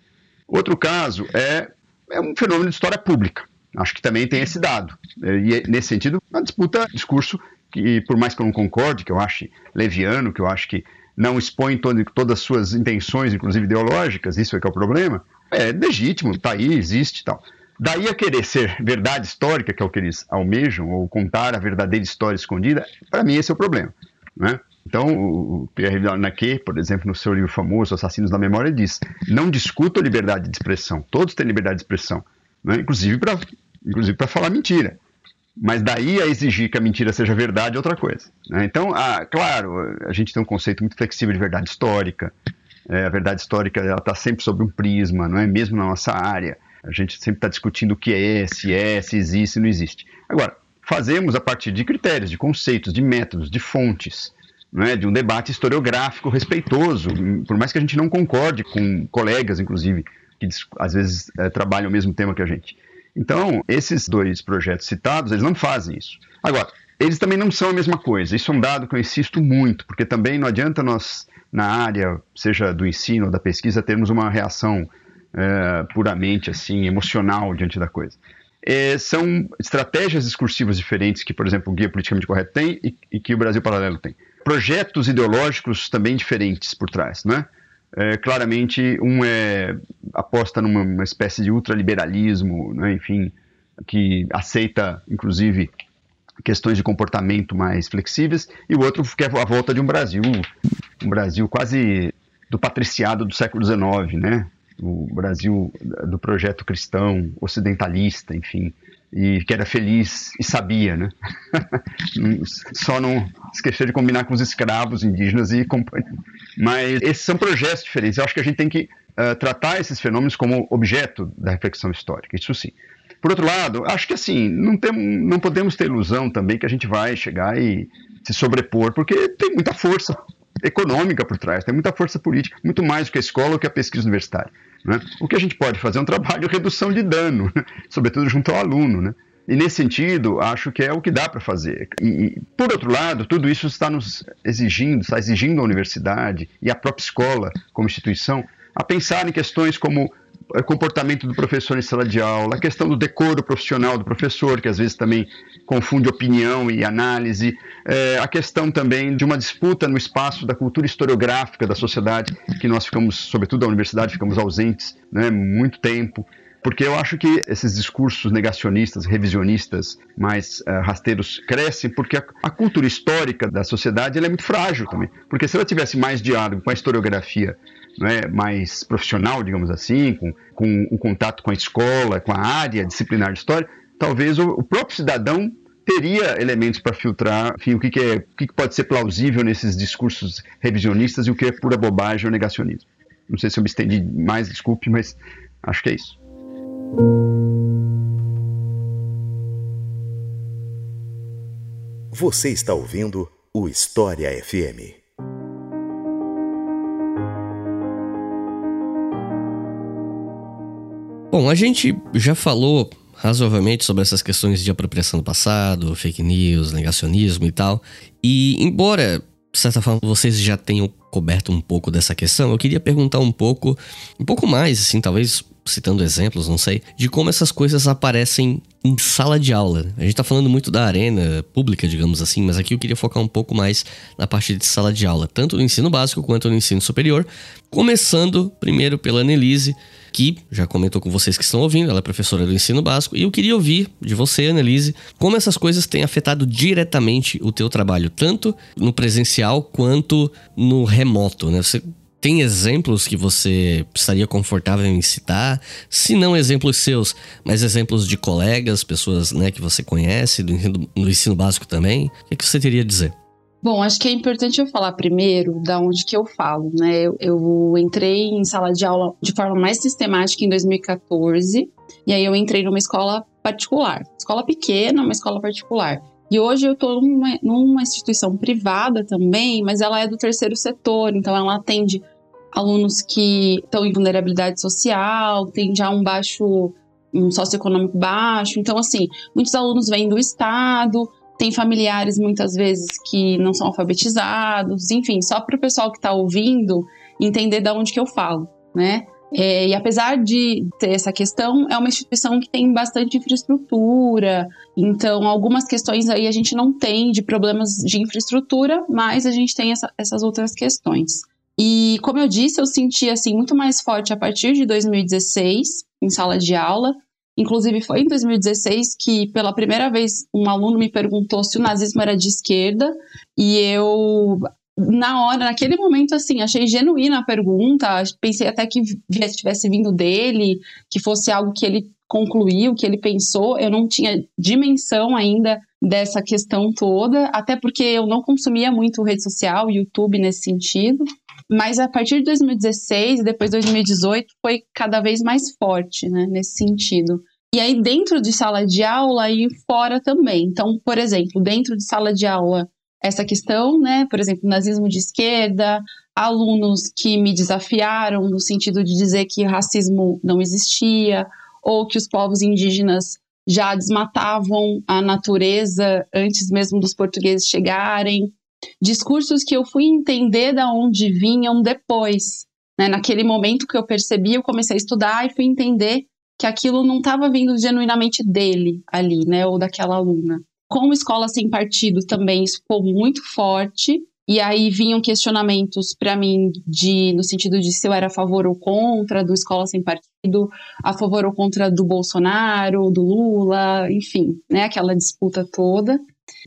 Outro caso é, é um fenômeno de história pública. Acho que também tem esse dado. E, nesse sentido, uma disputa, discurso que, por mais que eu não concorde, que eu ache leviano, que eu acho que não expõe todas as suas intenções, inclusive ideológicas, isso é que é o problema, é legítimo, está aí, existe e tal. Daí a querer ser verdade histórica, que é o que eles almejam, ou contar a verdadeira história escondida, para mim esse é o problema. Né? Então, o Pierre Naquet, por exemplo, no seu livro famoso, Assassinos da Memória, diz: não discuta a liberdade de expressão, todos têm liberdade de expressão, né? inclusive para inclusive falar mentira. Mas daí a exigir que a mentira seja verdade é outra coisa. Né? Então, ah, claro, a gente tem um conceito muito flexível de verdade histórica. É, a verdade histórica ela está sempre sobre um prisma, não é mesmo na nossa área. A gente sempre está discutindo o que é, se é, se existe, se não existe. Agora, fazemos a partir de critérios, de conceitos, de métodos, de fontes, é? de um debate historiográfico respeitoso, por mais que a gente não concorde com colegas, inclusive, que às vezes é, trabalham o mesmo tema que a gente. Então, esses dois projetos citados, eles não fazem isso. Agora, eles também não são a mesma coisa. Isso é um dado que eu insisto muito, porque também não adianta nós, na área, seja do ensino ou da pesquisa, termos uma reação é, puramente assim emocional diante da coisa. É, são estratégias discursivas diferentes que, por exemplo, o Guia Politicamente Correto tem e, e que o Brasil Paralelo tem. Projetos ideológicos também diferentes por trás, né? É, claramente, um é aposta numa espécie de ultraliberalismo, né, enfim, que aceita, inclusive, questões de comportamento mais flexíveis, e o outro quer a volta de um Brasil, um Brasil quase do patriciado do século XIX, né? O Brasil do projeto cristão, ocidentalista, enfim, e que era feliz e sabia, né? (laughs) Só não esquecer de combinar com os escravos indígenas e companhia. Mas esses são projetos diferentes. Eu acho que a gente tem que uh, tratar esses fenômenos como objeto da reflexão histórica, isso sim. Por outro lado, acho que assim, não, tem, não podemos ter ilusão também que a gente vai chegar e se sobrepor, porque tem muita força econômica por trás, tem muita força política, muito mais do que a escola ou que a pesquisa universitária. Né? O que a gente pode fazer é um trabalho de redução de dano, né? sobretudo junto ao aluno. Né? E nesse sentido, acho que é o que dá para fazer. E, por outro lado, tudo isso está nos exigindo, está exigindo a universidade e a própria escola, como instituição, a pensar em questões como comportamento do professor em sala de aula, a questão do decoro profissional do professor, que às vezes também confunde opinião e análise, é, a questão também de uma disputa no espaço da cultura historiográfica da sociedade, que nós ficamos, sobretudo da universidade, ficamos ausentes né, muito tempo. Porque eu acho que esses discursos negacionistas, revisionistas, mais uh, rasteiros crescem porque a, a, cultura histórica da sociedade é muito frágil também. Porque se ela tivesse mais diálogo com a historiografia né, mais profissional, digamos assim, com, com o contato com a escola, com a área disciplinar de história, talvez o, o próprio cidadão teria elementos para filtrar enfim, o, que, que, é, o que, que pode ser plausível nesses discursos revisionistas e o que é pura bobagem ou negacionismo. Não sei se eu me estendi mais, desculpe, mas acho que é isso. Você está ouvindo o História FM. Bom, a gente já falou razoavelmente sobre essas questões de apropriação do passado, fake news, negacionismo e tal. E embora, de certa forma, vocês já tenham coberto um pouco dessa questão, eu queria perguntar um pouco, um pouco mais, assim, talvez citando exemplos, não sei, de como essas coisas aparecem em sala de aula. A gente tá falando muito da arena pública, digamos assim, mas aqui eu queria focar um pouco mais na parte de sala de aula, tanto no ensino básico quanto no ensino superior, começando primeiro pela Annelise, que já comentou com vocês que estão ouvindo, ela é professora do ensino básico, e eu queria ouvir de você, Annelise, como essas coisas têm afetado diretamente o teu trabalho, tanto no presencial quanto no remoto, né? Você tem exemplos que você estaria confortável em citar? Se não exemplos seus, mas exemplos de colegas, pessoas né, que você conhece, do ensino, do ensino básico também? O que, é que você teria a dizer? Bom, acho que é importante eu falar primeiro da onde que eu falo, né? Eu, eu, entrei em sala de aula de forma mais sistemática em 2014, e aí eu entrei numa escola particular. Escola pequena, uma escola particular. E hoje eu estou numa, numa instituição privada também, mas ela é do terceiro setor, então ela atende alunos que estão em vulnerabilidade social, tem já um baixo, um socioeconômico baixo. Então, assim, muitos alunos vêm do Estado, tem familiares muitas vezes que não são alfabetizados, enfim, só para o pessoal que está ouvindo entender de onde que eu falo, né? É, e apesar de ter essa questão, é uma instituição que tem bastante infraestrutura, então algumas questões aí a gente não tem de problemas de infraestrutura, mas a gente tem essa, essas outras questões. E como eu disse, eu senti assim muito mais forte a partir de 2016 em sala de aula. Inclusive foi em 2016 que pela primeira vez um aluno me perguntou se o nazismo era de esquerda e eu na hora, naquele momento, assim, achei genuína a pergunta. Pensei até que tivesse vindo dele, que fosse algo que ele concluiu, que ele pensou. Eu não tinha dimensão ainda dessa questão toda, até porque eu não consumia muito rede social, YouTube nesse sentido. Mas a partir de 2016 e depois 2018 foi cada vez mais forte, né, nesse sentido. E aí dentro de sala de aula e fora também. Então, por exemplo, dentro de sala de aula essa questão, né? Por exemplo, nazismo de esquerda, alunos que me desafiaram no sentido de dizer que racismo não existia ou que os povos indígenas já desmatavam a natureza antes mesmo dos portugueses chegarem. Discursos que eu fui entender da onde vinham depois. Né? Naquele momento que eu percebi, eu comecei a estudar e fui entender que aquilo não estava vindo genuinamente dele ali, né, ou daquela aluna. Com Escola Sem Partido também isso ficou muito forte, e aí vinham questionamentos para mim de no sentido de se eu era a favor ou contra do Escola Sem Partido, a favor ou contra do Bolsonaro, do Lula, enfim, né, aquela disputa toda.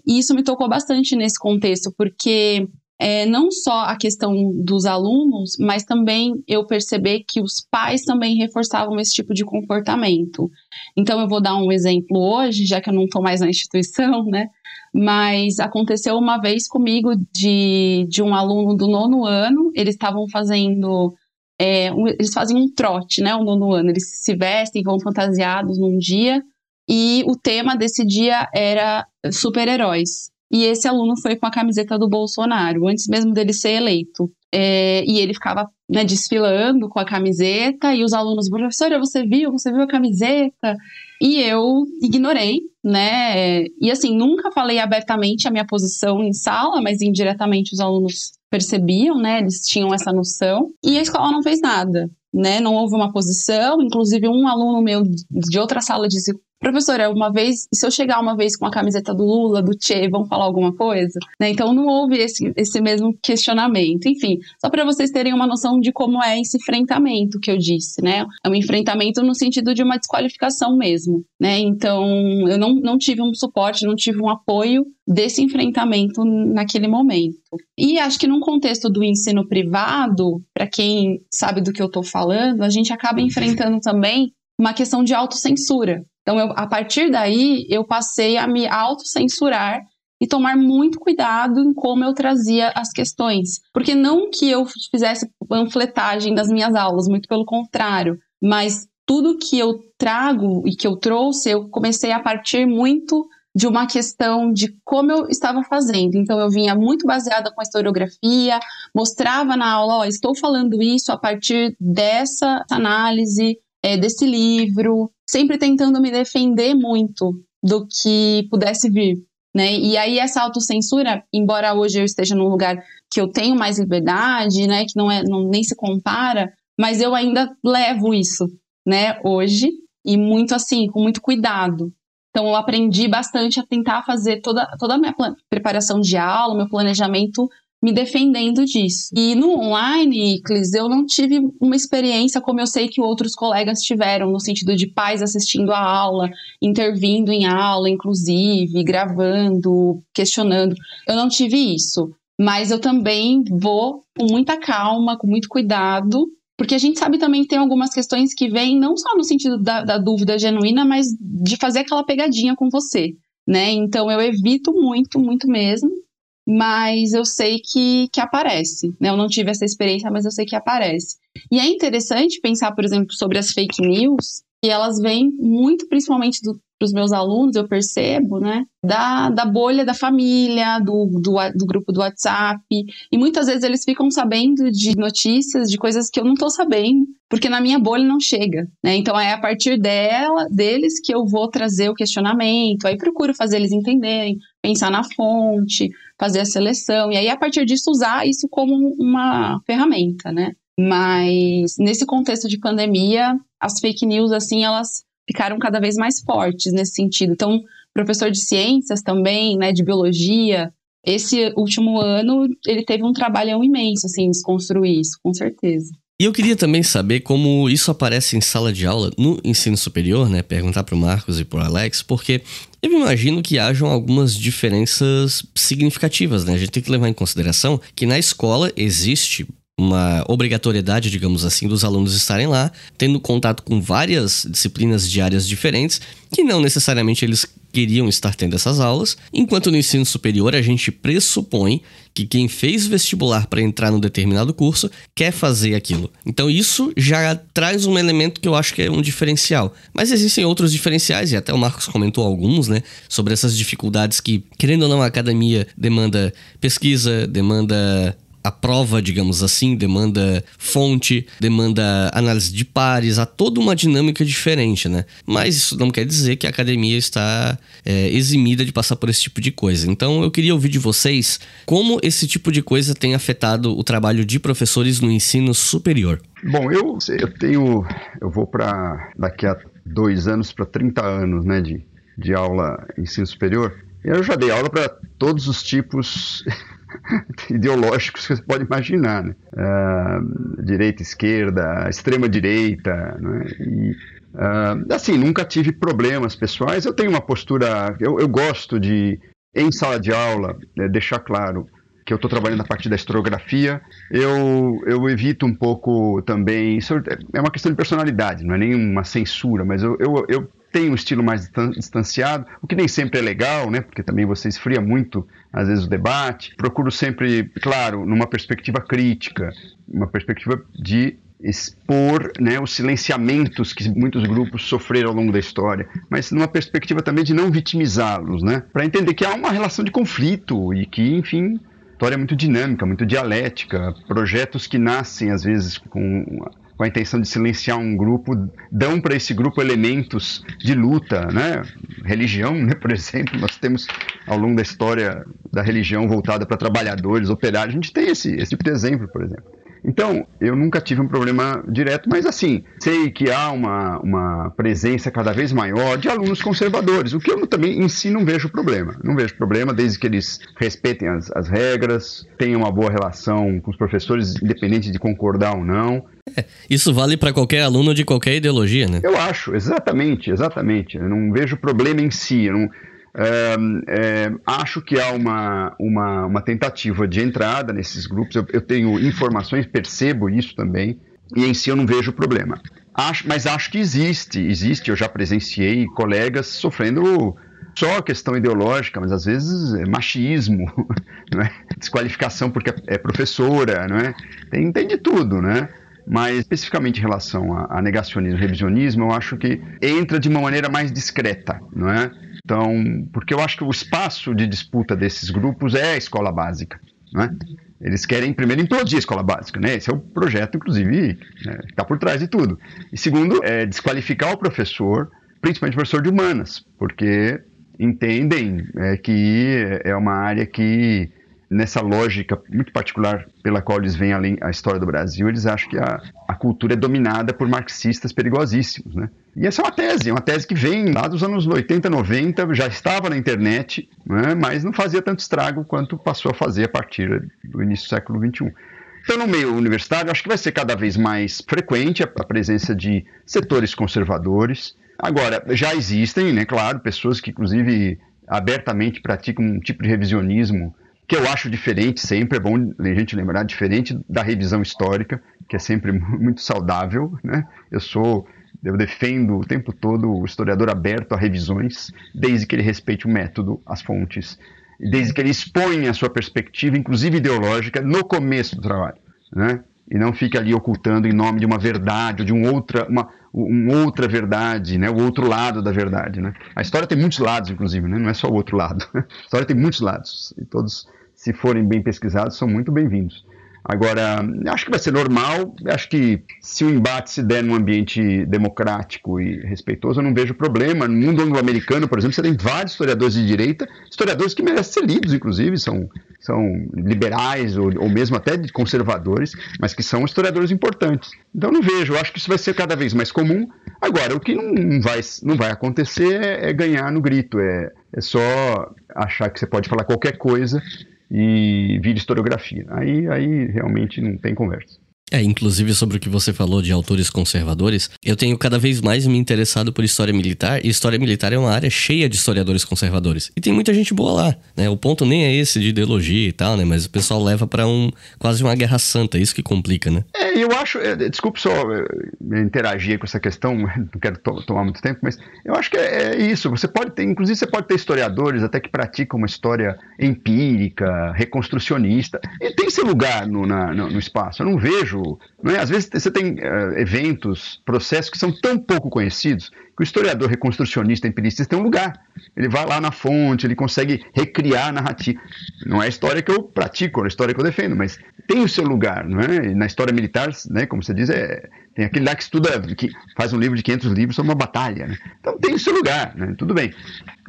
E isso me tocou bastante nesse contexto, porque é, não só a questão dos alunos, mas também eu perceber que os pais também reforçavam esse tipo de comportamento. Então, eu vou dar um exemplo hoje, já que eu não estou mais na instituição, (laughs) né? Mas aconteceu uma vez comigo de, de um aluno do nono ano, eles estavam fazendo. É, um, eles fazem um trote, né? O nono ano. Eles se vestem, vão fantasiados num dia, e o tema desse dia era super-heróis. E esse aluno foi com a camiseta do Bolsonaro, antes mesmo dele ser eleito. É, e ele ficava né, desfilando com a camiseta, e os alunos, professora, você viu? Você viu a camiseta? E eu ignorei, né? E assim, nunca falei abertamente a minha posição em sala, mas indiretamente os alunos percebiam, né? Eles tinham essa noção. E a escola não fez nada, né? Não houve uma posição. Inclusive, um aluno meu de outra sala disse: professora, uma vez, se eu chegar uma vez com a camiseta do Lula, do Che, vão falar alguma coisa? Né? Então não houve esse, esse mesmo questionamento. Enfim, só para vocês terem uma noção de como é esse enfrentamento que eu disse, né? É um enfrentamento no sentido de uma desqualificação mesmo, né? Então eu não, não tive um suporte, não tive um apoio desse enfrentamento naquele momento. E acho que num contexto do ensino privado, para quem sabe do que eu estou falando, a gente acaba enfrentando também uma questão de autocensura, então, eu, a partir daí, eu passei a me autocensurar e tomar muito cuidado em como eu trazia as questões. Porque não que eu fizesse panfletagem das minhas aulas, muito pelo contrário, mas tudo que eu trago e que eu trouxe, eu comecei a partir muito de uma questão de como eu estava fazendo. Então, eu vinha muito baseada com a historiografia, mostrava na aula, estou falando isso a partir dessa análise, é, desse livro, sempre tentando me defender muito do que pudesse vir. Né? E aí essa autocensura, embora hoje eu esteja num lugar que eu tenho mais liberdade, né, que não é não, nem se compara, mas eu ainda levo isso, né, hoje e muito assim, com muito cuidado. Então eu aprendi bastante a tentar fazer toda toda a minha preparação de aula, meu planejamento me defendendo disso. E no online, Iclis, eu não tive uma experiência como eu sei que outros colegas tiveram, no sentido de pais assistindo a aula, intervindo em aula, inclusive, gravando, questionando. Eu não tive isso. Mas eu também vou com muita calma, com muito cuidado, porque a gente sabe também que tem algumas questões que vêm não só no sentido da, da dúvida genuína, mas de fazer aquela pegadinha com você. Né? Então eu evito muito, muito mesmo mas eu sei que, que aparece. Né? Eu não tive essa experiência, mas eu sei que aparece. E é interessante pensar, por exemplo, sobre as fake news, que elas vêm muito, principalmente do, dos meus alunos, eu percebo, né, da, da bolha da família, do, do, do, grupo do WhatsApp. E muitas vezes eles ficam sabendo de notícias, de coisas que eu não estou sabendo, porque na minha bolha não chega. Né? Então é a partir dela, deles que eu vou trazer o questionamento, aí procuro fazer eles entenderem, pensar na fonte, fazer a seleção, e aí a partir disso usar isso como uma ferramenta, né? Mas nesse contexto de pandemia, as fake news, assim, elas ficaram cada vez mais fortes nesse sentido. Então, professor de ciências também, né, de biologia, esse último ano ele teve um trabalhão imenso, assim, desconstruir isso, com certeza. E eu queria também saber como isso aparece em sala de aula no ensino superior, né? Perguntar para o Marcos e para o Alex, porque eu imagino que hajam algumas diferenças significativas, né? A gente tem que levar em consideração que na escola existe uma obrigatoriedade, digamos assim, dos alunos estarem lá, tendo contato com várias disciplinas de áreas diferentes, que não necessariamente eles queriam estar tendo essas aulas, enquanto no ensino superior a gente pressupõe que quem fez vestibular para entrar num determinado curso quer fazer aquilo. Então isso já traz um elemento que eu acho que é um diferencial. Mas existem outros diferenciais, e até o Marcos comentou alguns, né, sobre essas dificuldades que, querendo ou não, a academia demanda pesquisa, demanda a prova, digamos assim, demanda fonte, demanda análise de pares, há toda uma dinâmica diferente, né? Mas isso não quer dizer que a academia está é, eximida de passar por esse tipo de coisa. Então eu queria ouvir de vocês como esse tipo de coisa tem afetado o trabalho de professores no ensino superior. Bom, eu, eu tenho. Eu vou para daqui a dois anos para 30 anos né, de, de aula ensino superior. Eu já dei aula para todos os tipos (laughs) ideológicos que você pode imaginar, né? Uh, direita, esquerda, extrema direita, né? E, uh, assim, nunca tive problemas pessoais. Eu tenho uma postura, eu, eu gosto de, em sala de aula, né, deixar claro que eu estou trabalhando a partir da historiografia, eu, eu evito um pouco também. Isso é uma questão de personalidade, não é nenhuma censura, mas eu, eu, eu tenho um estilo mais distanciado, o que nem sempre é legal, né? Porque também você esfria muito, às vezes, o debate. Procuro sempre, claro, numa perspectiva crítica, uma perspectiva de expor né, os silenciamentos que muitos grupos sofreram ao longo da história, mas numa perspectiva também de não vitimizá-los, né? Para entender que há uma relação de conflito e que, enfim, história é muito dinâmica, muito dialética, projetos que nascem às vezes com, com a intenção de silenciar um grupo dão para esse grupo elementos de luta, né? Religião, né, por (laughs) exemplo, nós temos ao longo da história da religião voltada para trabalhadores, operários, a gente tem esse, esse tipo de exemplo, por exemplo. Então, eu nunca tive um problema direto, mas assim, sei que há uma, uma presença cada vez maior de alunos conservadores, o que eu também em si não vejo problema. Não vejo problema desde que eles respeitem as, as regras, tenham uma boa relação com os professores, independente de concordar ou não. É, isso vale para qualquer aluno de qualquer ideologia, né? Eu acho, exatamente, exatamente. Eu não vejo problema em si. Eu não, é, acho que há uma, uma, uma, tentativa de entrada nesses grupos. Eu, eu, tenho informações, percebo isso também, e em si eu não vejo problema. Acho, mas acho que existe, existe. Eu já presenciei colegas sofrendo só questão ideológica, mas às vezes é machismo, (laughs) é? desqualificação porque é professora, não é? Tem, tem de tudo, né? Mas especificamente em relação a, a negacionismo revisionismo, eu acho que entra de uma maneira mais discreta, não é? Então, porque eu acho que o espaço de disputa desses grupos é a escola básica, né? Eles querem, primeiro, implodir a escola básica, né? Esse é o projeto, inclusive, né, que está por trás de tudo. E segundo, é desqualificar o professor, principalmente o professor de humanas, porque entendem é, que é uma área que nessa lógica muito particular pela qual eles veem além a história do Brasil, eles acham que a, a cultura é dominada por marxistas perigosíssimos, né? E essa é uma tese, é uma tese que vem lá dos anos 80, 90, já estava na internet, né? mas não fazia tanto estrago quanto passou a fazer a partir do início do século XXI. Então, no meio universitário, acho que vai ser cada vez mais frequente a, a presença de setores conservadores. Agora, já existem, né, claro, pessoas que, inclusive, abertamente praticam um tipo de revisionismo que eu acho diferente sempre, é bom a gente lembrar, diferente da revisão histórica, que é sempre muito saudável, né? Eu sou, eu defendo o tempo todo o historiador aberto a revisões, desde que ele respeite o método, as fontes, desde que ele exponha a sua perspectiva, inclusive ideológica, no começo do trabalho, né? E não fique ali ocultando em nome de uma verdade ou de um outra, uma, um outra verdade, né? o outro lado da verdade. Né? A história tem muitos lados, inclusive, né? não é só o outro lado. (laughs) A história tem muitos lados, e todos se forem bem pesquisados, são muito bem-vindos. Agora, acho que vai ser normal. Acho que se o embate se der num ambiente democrático e respeitoso, eu não vejo problema. No mundo anglo-americano, por exemplo, você tem vários historiadores de direita, historiadores que merecem ser lidos, inclusive, são, são liberais ou, ou mesmo até conservadores, mas que são historiadores importantes. Então, não vejo. Acho que isso vai ser cada vez mais comum. Agora, o que não vai, não vai acontecer é, é ganhar no grito, é, é só achar que você pode falar qualquer coisa e vira historiografia. Aí, aí realmente não tem conversa. É, inclusive sobre o que você falou de autores conservadores, eu tenho cada vez mais me interessado por história militar, e história militar é uma área cheia de historiadores conservadores. E tem muita gente boa lá, né? O ponto nem é esse de ideologia e tal, né? Mas o pessoal leva para um quase uma guerra santa, é isso que complica, né? É, eu acho, é, desculpe só é, interagir com essa questão, (laughs) não quero to tomar muito tempo, mas eu acho que é, é, isso. Você pode ter, inclusive você pode ter historiadores até que praticam uma história empírica, reconstrucionista, e tem seu lugar no, na, no, no espaço. Eu não vejo Não é? Às vezes você tem uh, eventos, processos que são tão pouco conhecidos que o historiador reconstrucionista, empiricista, tem um lugar. Ele vai lá na fonte, ele consegue recriar a narrativa. Não é a história que eu pratico, é a história que eu defendo, mas tem o seu lugar. Não é? E na história militar, né, como você diz, é, tem aquele lá que estuda, que faz um livro de 500 livros sobre uma batalha. Né? Então tem o seu lugar, né? tudo bem.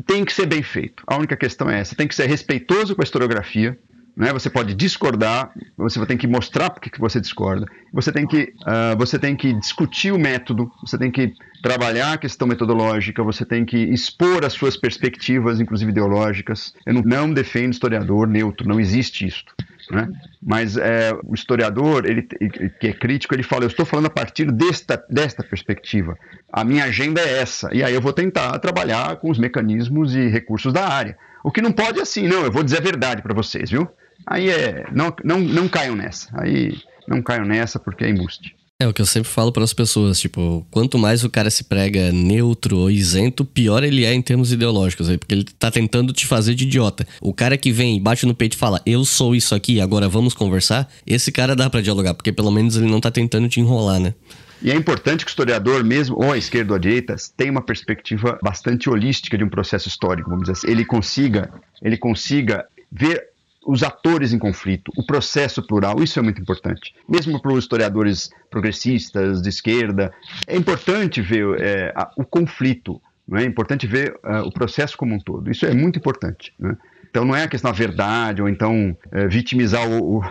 Tem que ser bem feito. A única questão é essa: tem que ser respeitoso com a historiografia né? Você pode discordar, você tem que mostrar porque que você discorda. Você tem que, uh, você tem que discutir o método, você tem que trabalhar a questão metodológica, você tem que expor as suas perspectivas, inclusive ideológicas. Eu não, não defendo historiador neutro, não existe isso. Né? Mas é, o historiador, ele, que é crítico, ele fala: eu estou falando a partir desta, desta perspectiva. A minha agenda é essa. E aí eu vou tentar trabalhar com os mecanismos e recursos da área. O que não pode é assim, não, eu vou dizer a verdade para vocês, viu? Aí é. Não, não, não caiam nessa. Aí não caiam nessa porque é embuste. É o que eu sempre falo para as pessoas, tipo, quanto mais o cara se prega neutro ou isento, pior ele é em termos ideológicos, porque ele tá tentando te fazer de idiota. O cara que vem, bate no peito e fala, eu sou isso aqui, agora vamos conversar, esse cara dá para dialogar, porque pelo menos ele não tá tentando te enrolar, né? E é importante que o historiador, mesmo ou à esquerda ou à direita, tenha uma perspectiva bastante holística de um processo histórico, vamos dizer assim. Ele consiga, ele consiga ver os atores em conflito, o processo plural, isso é muito importante. Mesmo para os historiadores progressistas, de esquerda, é importante ver é, o conflito, é? é importante ver uh, o processo como um todo, isso é muito importante. Né? Então não é a questão da verdade ou então é, vitimizar o, o,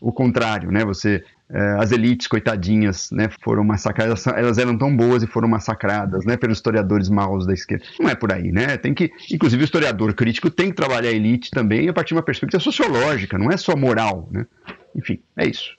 (laughs) o, contrário, né? Você é, as elites coitadinhas, né, foram massacradas, elas eram tão boas e foram massacradas, né, pelos historiadores maus da esquerda. Não é por aí, né? Tem que, inclusive o historiador crítico tem que trabalhar a elite também a partir de uma perspectiva sociológica, não é só moral, né? Enfim, é isso.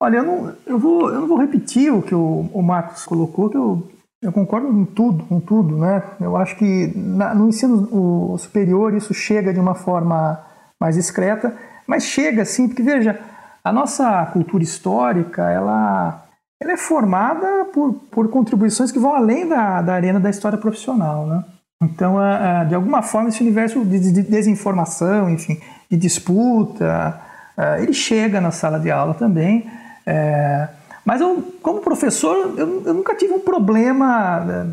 Olha, eu não, eu vou, eu não vou repetir o que o, o Marcos colocou, que eu, eu concordo com tudo, com tudo, né? Eu acho que na, no ensino o superior isso chega de uma forma mais discreta, mas chega sim, porque veja, a nossa cultura histórica, ela, ela é formada por, por contribuições que vão além da, da arena da história profissional, né? Então, de alguma forma, esse universo de desinformação, enfim, de disputa, ele chega na sala de aula também. É, mas eu, como professor, eu, eu, nunca tive um problema é,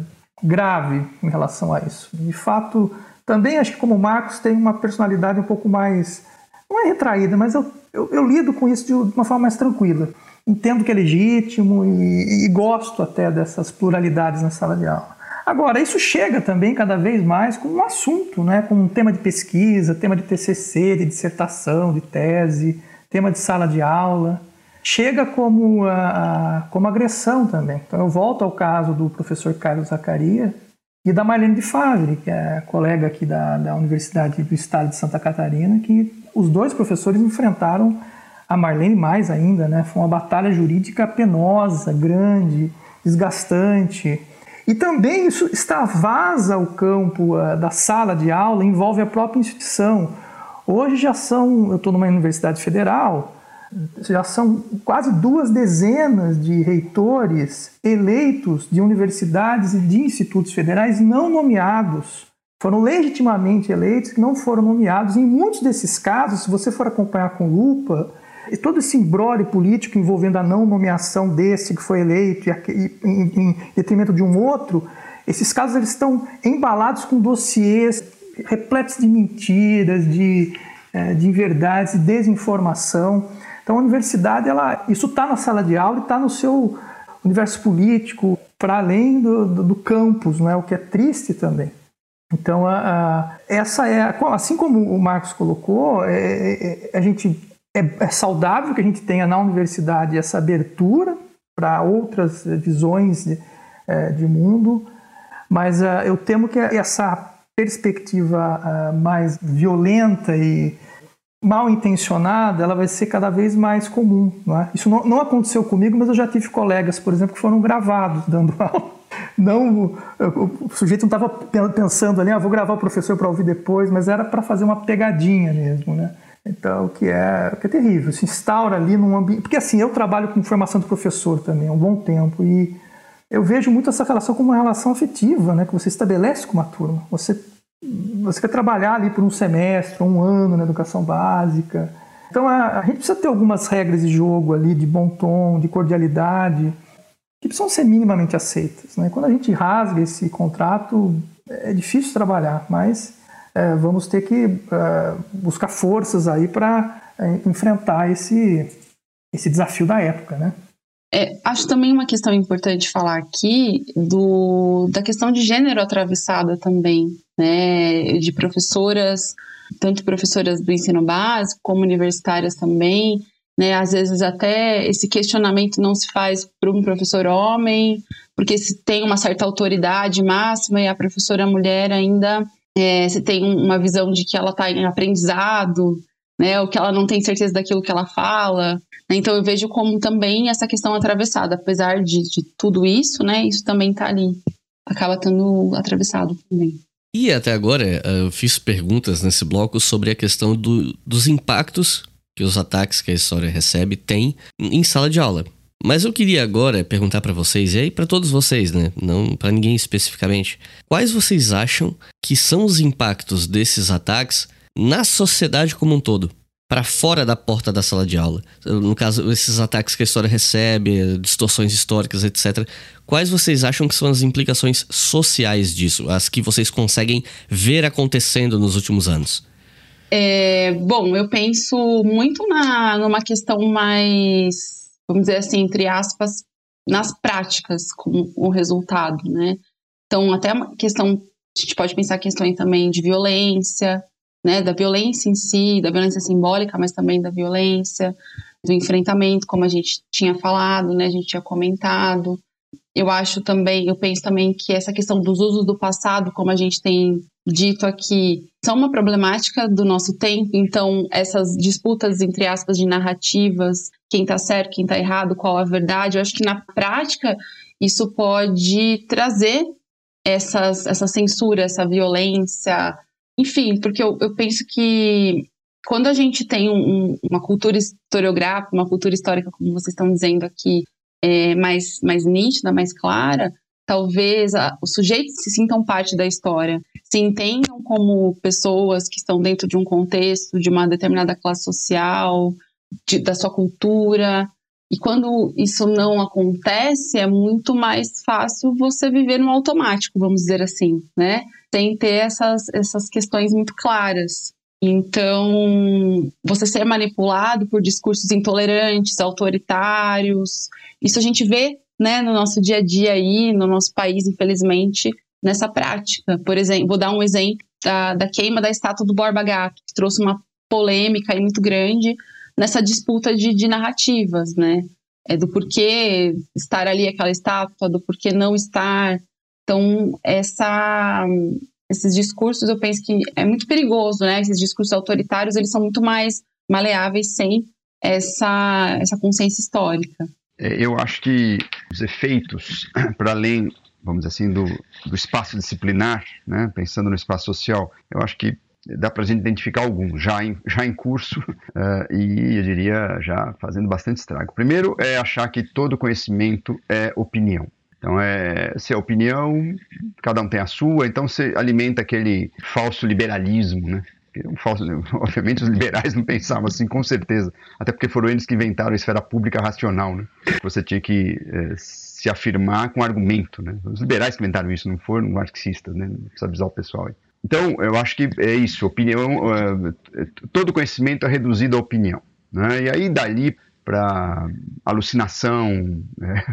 grave em relação a isso. De fato, também acho que como o Marcos tem uma personalidade um pouco mais, não é retraída, mas eu eu, eu, lido com isso de uma forma mais tranquila. Entendo que é legítimo e, e gosto até dessas pluralidades na sala de aula. Agora, isso chega também cada vez mais com um assunto, né? com um tema de pesquisa, tema de TCC, de dissertação, de tese, tema de sala de aula. Chega como, a, como agressão também. Então, eu volto ao caso do professor Carlos Zacaria e da Marlene de Favre, que é colega aqui da, da Universidade do Estado de Santa Catarina, que os dois professores enfrentaram a Marlene mais ainda, né? Foi uma batalha jurídica penosa, grande, desgastante. E também isso extravasa o campo uh, da sala de aula, envolve a própria instituição. Hoje já são, eu estou numa universidade federal, já são quase duas dezenas de reitores eleitos de universidades e de institutos federais não nomeados foram legitimamente eleitos que não foram nomeados. Em muitos desses casos, se você for acompanhar com lupa, todo esse embrólio político envolvendo a não nomeação desse que foi eleito e, em, em detrimento de um outro, esses casos eles estão embalados com dossiês repletos de mentiras, de, é, de inverdades, de desinformação. Então a universidade, ela, isso está na sala de aula e está no seu universo político, para além do, do, do campus, não é? o que é triste também. Então, a, a, essa é, assim como o Marcos colocou, é, é, é a gente é, é, saudável que a gente tenha na universidade essa abertura para outras visões de, é, de mundo, mas uh, eu temo que essa perspectiva mais violenta e mal intencionada, ela vai ser cada vez mais comum. Não é? Isso não, não aconteceu comigo, mas eu já tive colegas, por exemplo, que foram gravados dando (laughs) aula não o sujeito não estava pensando ali, ah, vou gravar o professor para ouvir depois, mas era para fazer uma pegadinha mesmo, né? Então, o que é, que é terrível, se instaura ali num ambiente. Porque assim, eu trabalho com formação de professor também há um bom tempo e eu vejo muito essa relação como uma relação afetiva, né? Que você estabelece com uma turma. Você, você quer trabalhar ali por um semestre, um ano na educação básica. Então a, a gente precisa ter algumas regras de jogo ali, de bom tom, de cordialidade, que precisam ser minimamente aceitas. Né? Quando a gente rasga esse contrato, é difícil trabalhar, mas é, vamos ter que é, buscar forças aí para é, enfrentar esse, esse desafio da época, né? É, acho também uma questão importante falar aqui do, da questão de gênero atravessada também, né? De professoras, tanto professoras do ensino básico como universitárias também, né? Às vezes até esse questionamento não se faz para um professor homem, porque se tem uma certa autoridade máxima e a professora mulher ainda é, se tem uma visão de que ela está em aprendizado, né? Ou que ela não tem certeza daquilo que ela fala. Então eu vejo como também essa questão atravessada, apesar de, de tudo isso, né? Isso também está ali, acaba estando atravessado também. E até agora eh, eu fiz perguntas nesse bloco sobre a questão do, dos impactos que os ataques que a história recebe têm em sala de aula. Mas eu queria agora perguntar para vocês, e aí para todos vocês, né? Não para ninguém especificamente. Quais vocês acham que são os impactos desses ataques na sociedade como um todo? para fora da porta da sala de aula. No caso, esses ataques que a história recebe, distorções históricas, etc. Quais vocês acham que são as implicações sociais disso? As que vocês conseguem ver acontecendo nos últimos anos? É, bom, eu penso muito na, numa questão mais, vamos dizer assim, entre aspas, nas práticas com o resultado, né? Então, até uma questão, a gente pode pensar questões também de violência, né, da violência em si, da violência simbólica, mas também da violência, do enfrentamento, como a gente tinha falado, né, a gente tinha comentado. Eu acho também, eu penso também que essa questão dos usos do passado, como a gente tem dito aqui, são uma problemática do nosso tempo. Então, essas disputas, entre aspas, de narrativas, quem está certo, quem está errado, qual a verdade, eu acho que na prática isso pode trazer essas, essa censura, essa violência, enfim, porque eu, eu penso que quando a gente tem um, uma cultura historiográfica, uma cultura histórica, como vocês estão dizendo aqui, é, mais, mais nítida, mais clara, talvez a, os sujeitos se sintam parte da história, se entendam como pessoas que estão dentro de um contexto, de uma determinada classe social, de, da sua cultura. E quando isso não acontece, é muito mais fácil você viver no automático, vamos dizer assim, né? sem ter essas, essas questões muito claras. Então, você ser manipulado por discursos intolerantes, autoritários, isso a gente vê né, no nosso dia a dia aí, no nosso país, infelizmente, nessa prática. Por exemplo, vou dar um exemplo da, da queima da estátua do Borba Gato, que trouxe uma polêmica aí muito grande nessa disputa de, de narrativas, né? É do porquê estar ali aquela estátua, do porquê não estar. Então, essa, esses discursos, eu penso que é muito perigoso, né? Esses discursos autoritários, eles são muito mais maleáveis sem essa, essa consciência histórica. É, eu acho que os efeitos, (clears throat) para além, vamos dizer assim, do, do espaço disciplinar, né? pensando no espaço social, eu acho que dá para a gente identificar alguns já em, (laughs) já em curso uh, (laughs) e eu diria já fazendo bastante estrago. Primeiro é achar que todo conhecimento é opinião. Então, é, se é opinião, cada um tem a sua, então você alimenta aquele falso liberalismo, né? Obviamente os liberais não pensavam assim, com certeza. Até porque foram eles que inventaram a esfera pública racional, né? Você tinha que é, se afirmar com argumento, né? Os liberais que inventaram isso, não foram marxistas, né? Precisa avisar o pessoal aí. Então, eu acho que é isso, opinião, é, todo conhecimento é reduzido à opinião. Né? E aí, dali para alucinação, né?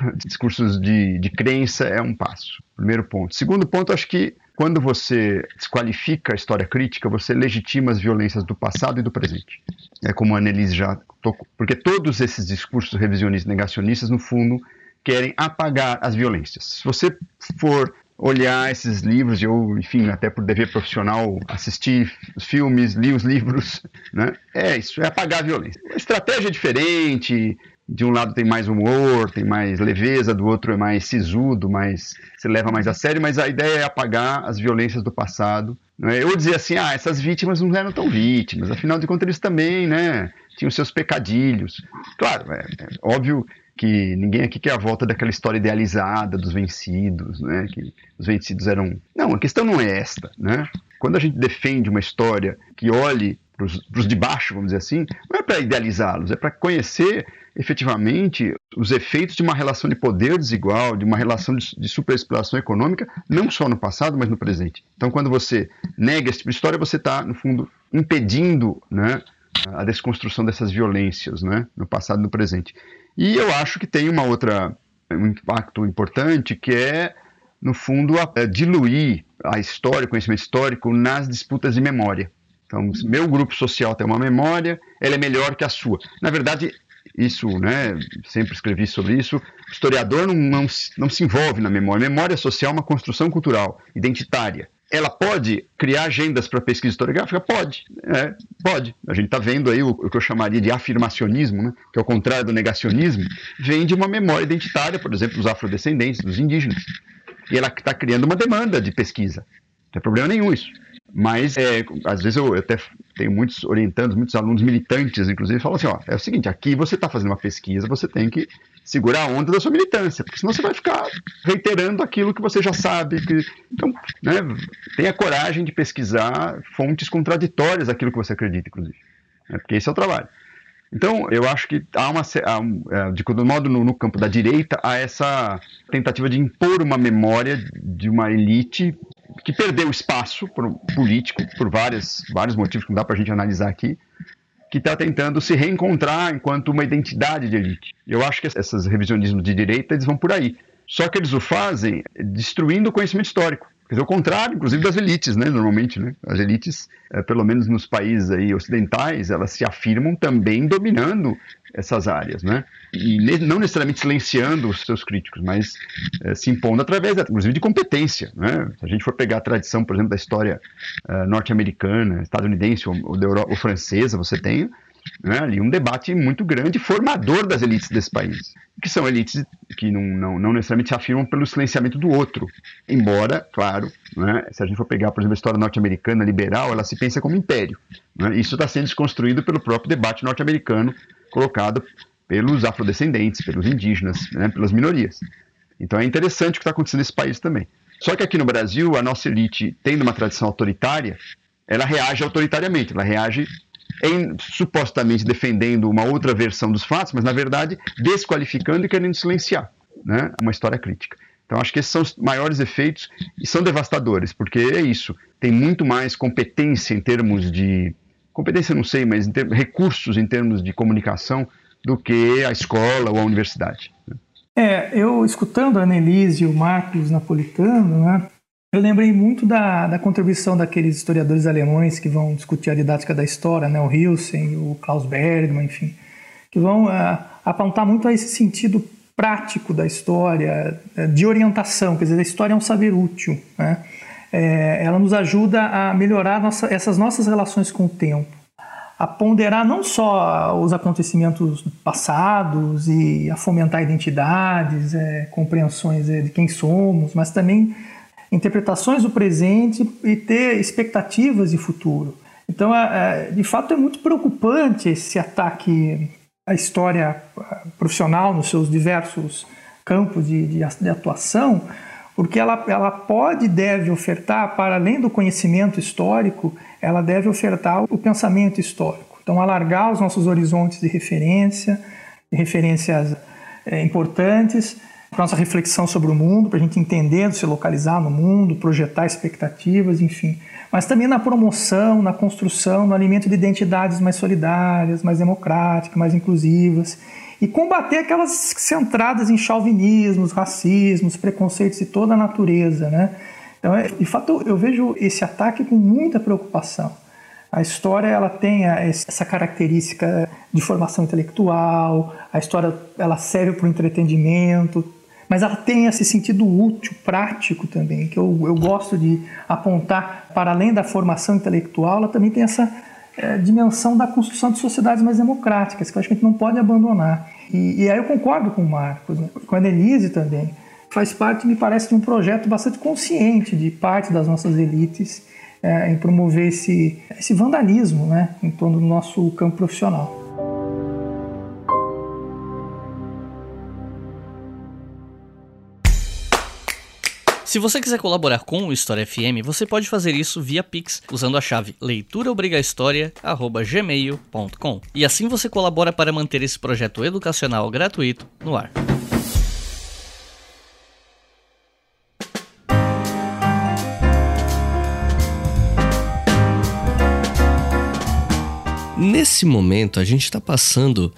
(laughs) discursos de, de crença é um passo. Primeiro ponto. Segundo ponto, acho que quando você desqualifica a história crítica, você legitima as violências do passado e do presente. É como a Annelise já tocou. Porque todos esses discursos revisionistas negacionistas, no fundo, querem apagar as violências. Se você for olhar esses livros, eu, enfim, até por dever profissional, assistir os filmes, li os livros, né? É isso, é apagar a violência. Uma estratégia diferente, de um lado tem mais humor, tem mais leveza, do outro é mais sisudo, mais se leva mais a sério, mas a ideia é apagar as violências do passado. Né? Ou dizer assim, ah, essas vítimas não eram tão vítimas, afinal de contas eles também, né, tinham seus pecadilhos. Claro, é, é óbvio que ninguém aqui quer a volta daquela história idealizada dos vencidos, né? Que os vencidos eram. Não, a questão não é esta, né? Quando a gente defende uma história que olhe os de baixo, vamos dizer assim, não é para idealizá-los, é para conhecer efetivamente os efeitos de uma relação de poder desigual, de uma relação de, de superexploração econômica, não só no passado, mas no presente. Então, quando você nega esse tipo de história, você está, no fundo, impedindo né, a desconstrução dessas violências né, no passado e no presente. E eu acho que tem uma outra um impacto importante que é no fundo a, a diluir a história, o conhecimento histórico nas disputas de memória. Então, meu grupo social tem uma memória, ela é melhor que a sua. Na verdade, isso, né, sempre escrevi sobre isso, o historiador não, não, não se envolve na memória. Memória social é uma construção cultural, identitária. Ela pode criar agendas para pesquisa historiográfica? Pode, é, pode. A gente está vendo aí o, o, que eu chamaria de afirmacionismo, né, que é o contrário do negacionismo, vem de uma memória identitária, por exemplo, dos afrodescendentes, dos indígenas. E ela está criando uma demanda de pesquisa. Não tem problema nenhum isso. Mas, é, às vezes, eu até tenho muitos orientandos, muitos alunos militantes, inclusive, falam assim: ó, é o seguinte, aqui você está fazendo uma pesquisa, você tem que segurar a onda da sua militância, porque senão você vai ficar reiterando aquilo que você já sabe. Que... Então, né, tenha coragem de pesquisar fontes contraditórias daquilo que você acredita, inclusive. Né, porque esse é o trabalho. Então, eu acho que há uma, há é, de todo modo, no, no, campo da direita, há essa tentativa de impor uma memória de uma elite que perdeu espaço por, político por várias, vários motivos que não dá para a gente analisar aqui, que está tentando se reencontrar enquanto uma identidade de elite. Eu acho que esses revisionismos de direita eles vão por aí. Só que eles o fazem destruindo o conhecimento histórico. Quer dizer, o contrário, inclusive, das elites, né, normalmente. Né? As elites, é, pelo menos nos países aí ocidentais, elas se afirmam também dominando essas áreas, né? E não necessariamente silenciando os seus críticos, mas é, se impondo através, inclusive, de competência, né? Se a gente for pegar a tradição, por exemplo, da história uh, norte-americana, estadunidense ou, ou, ou francesa, você tem né, ali um debate muito grande, formador das elites desse país, que são elites que não, não, não necessariamente se afirmam pelo silenciamento do outro, embora, claro, né, se a gente for pegar, por exemplo, a história norte-americana liberal, ela se pensa como império. Né, isso está sendo desconstruído pelo próprio debate norte-americano colocado pelos afrodescendentes, pelos indígenas, né, pelas minorias. Então é interessante o que está acontecendo nesse país também. Só que aqui no Brasil, a nossa elite, tendo uma tradição autoritária, ela reage autoritariamente, ela reage em, supostamente defendendo uma outra versão dos fatos, mas na verdade desqualificando e querendo silenciar né, uma história crítica. Então acho que esses são os maiores efeitos e são devastadores, porque é isso, tem muito mais competência em termos de competência não sei, mas em recursos em termos de comunicação do que a escola ou a universidade. Né. É, eu escutando a Annelise e o Marcos Napolitano, né, eu lembrei muito da, da contribuição daqueles historiadores alemães que vão discutir a didática da história, né, o Hilsen, o Klaus Bergmann, enfim, que vão uh, apontar muito a esse sentido prático da história, eh, de orientação, quer dizer, a história é um saber útil, né? É, ela nos ajuda a melhorar nossa, essas nossas relações com o tempo, a ponderar não só os acontecimentos passados e a fomentar identidades, é, compreensões é, de quem somos, mas também interpretações do presente e ter expectativas de futuro. Então, é, é, de fato, é muito preocupante esse ataque à história profissional nos seus diversos campos de, de, de atuação, porque ela, ela pode e deve ofertar, para além do conhecimento histórico, ela deve ofertar o pensamento histórico. Então, alargar os nossos horizontes de referência, de referências é, importantes, para nossa reflexão sobre o mundo, para a gente entender, se localizar no mundo, projetar expectativas, enfim. Mas também na promoção, na construção, no alimento de identidades mais solidárias, mais democráticas, mais inclusivas. E combater aquelas centradas em chauvinismos, racismos, preconceitos de toda a natureza. Né? Então, é, de fato, eu vejo esse ataque com muita preocupação. A história ela tem essa característica de formação intelectual, a história ela serve para o entretenimento, mas ela tem esse sentido útil, prático também, que eu, eu gosto de apontar para além da formação intelectual, ela também tem essa é, dimensão da construção de sociedades mais democráticas, que eu acho que a gente não pode abandonar. E, e aí eu concordo com o Marcos, né? com a Denise também. Faz parte, me parece, de um projeto bastante consciente de parte das nossas elites é, em promover esse, esse vandalismo né, em torno do nosso campo profissional. Se você quiser colaborar com o História FM, você pode fazer isso via Pix usando a chave leituraobrigahistoria@gmail.com. E assim você colabora para manter esse projeto educacional gratuito no ar. Nesse momento, a gente está passando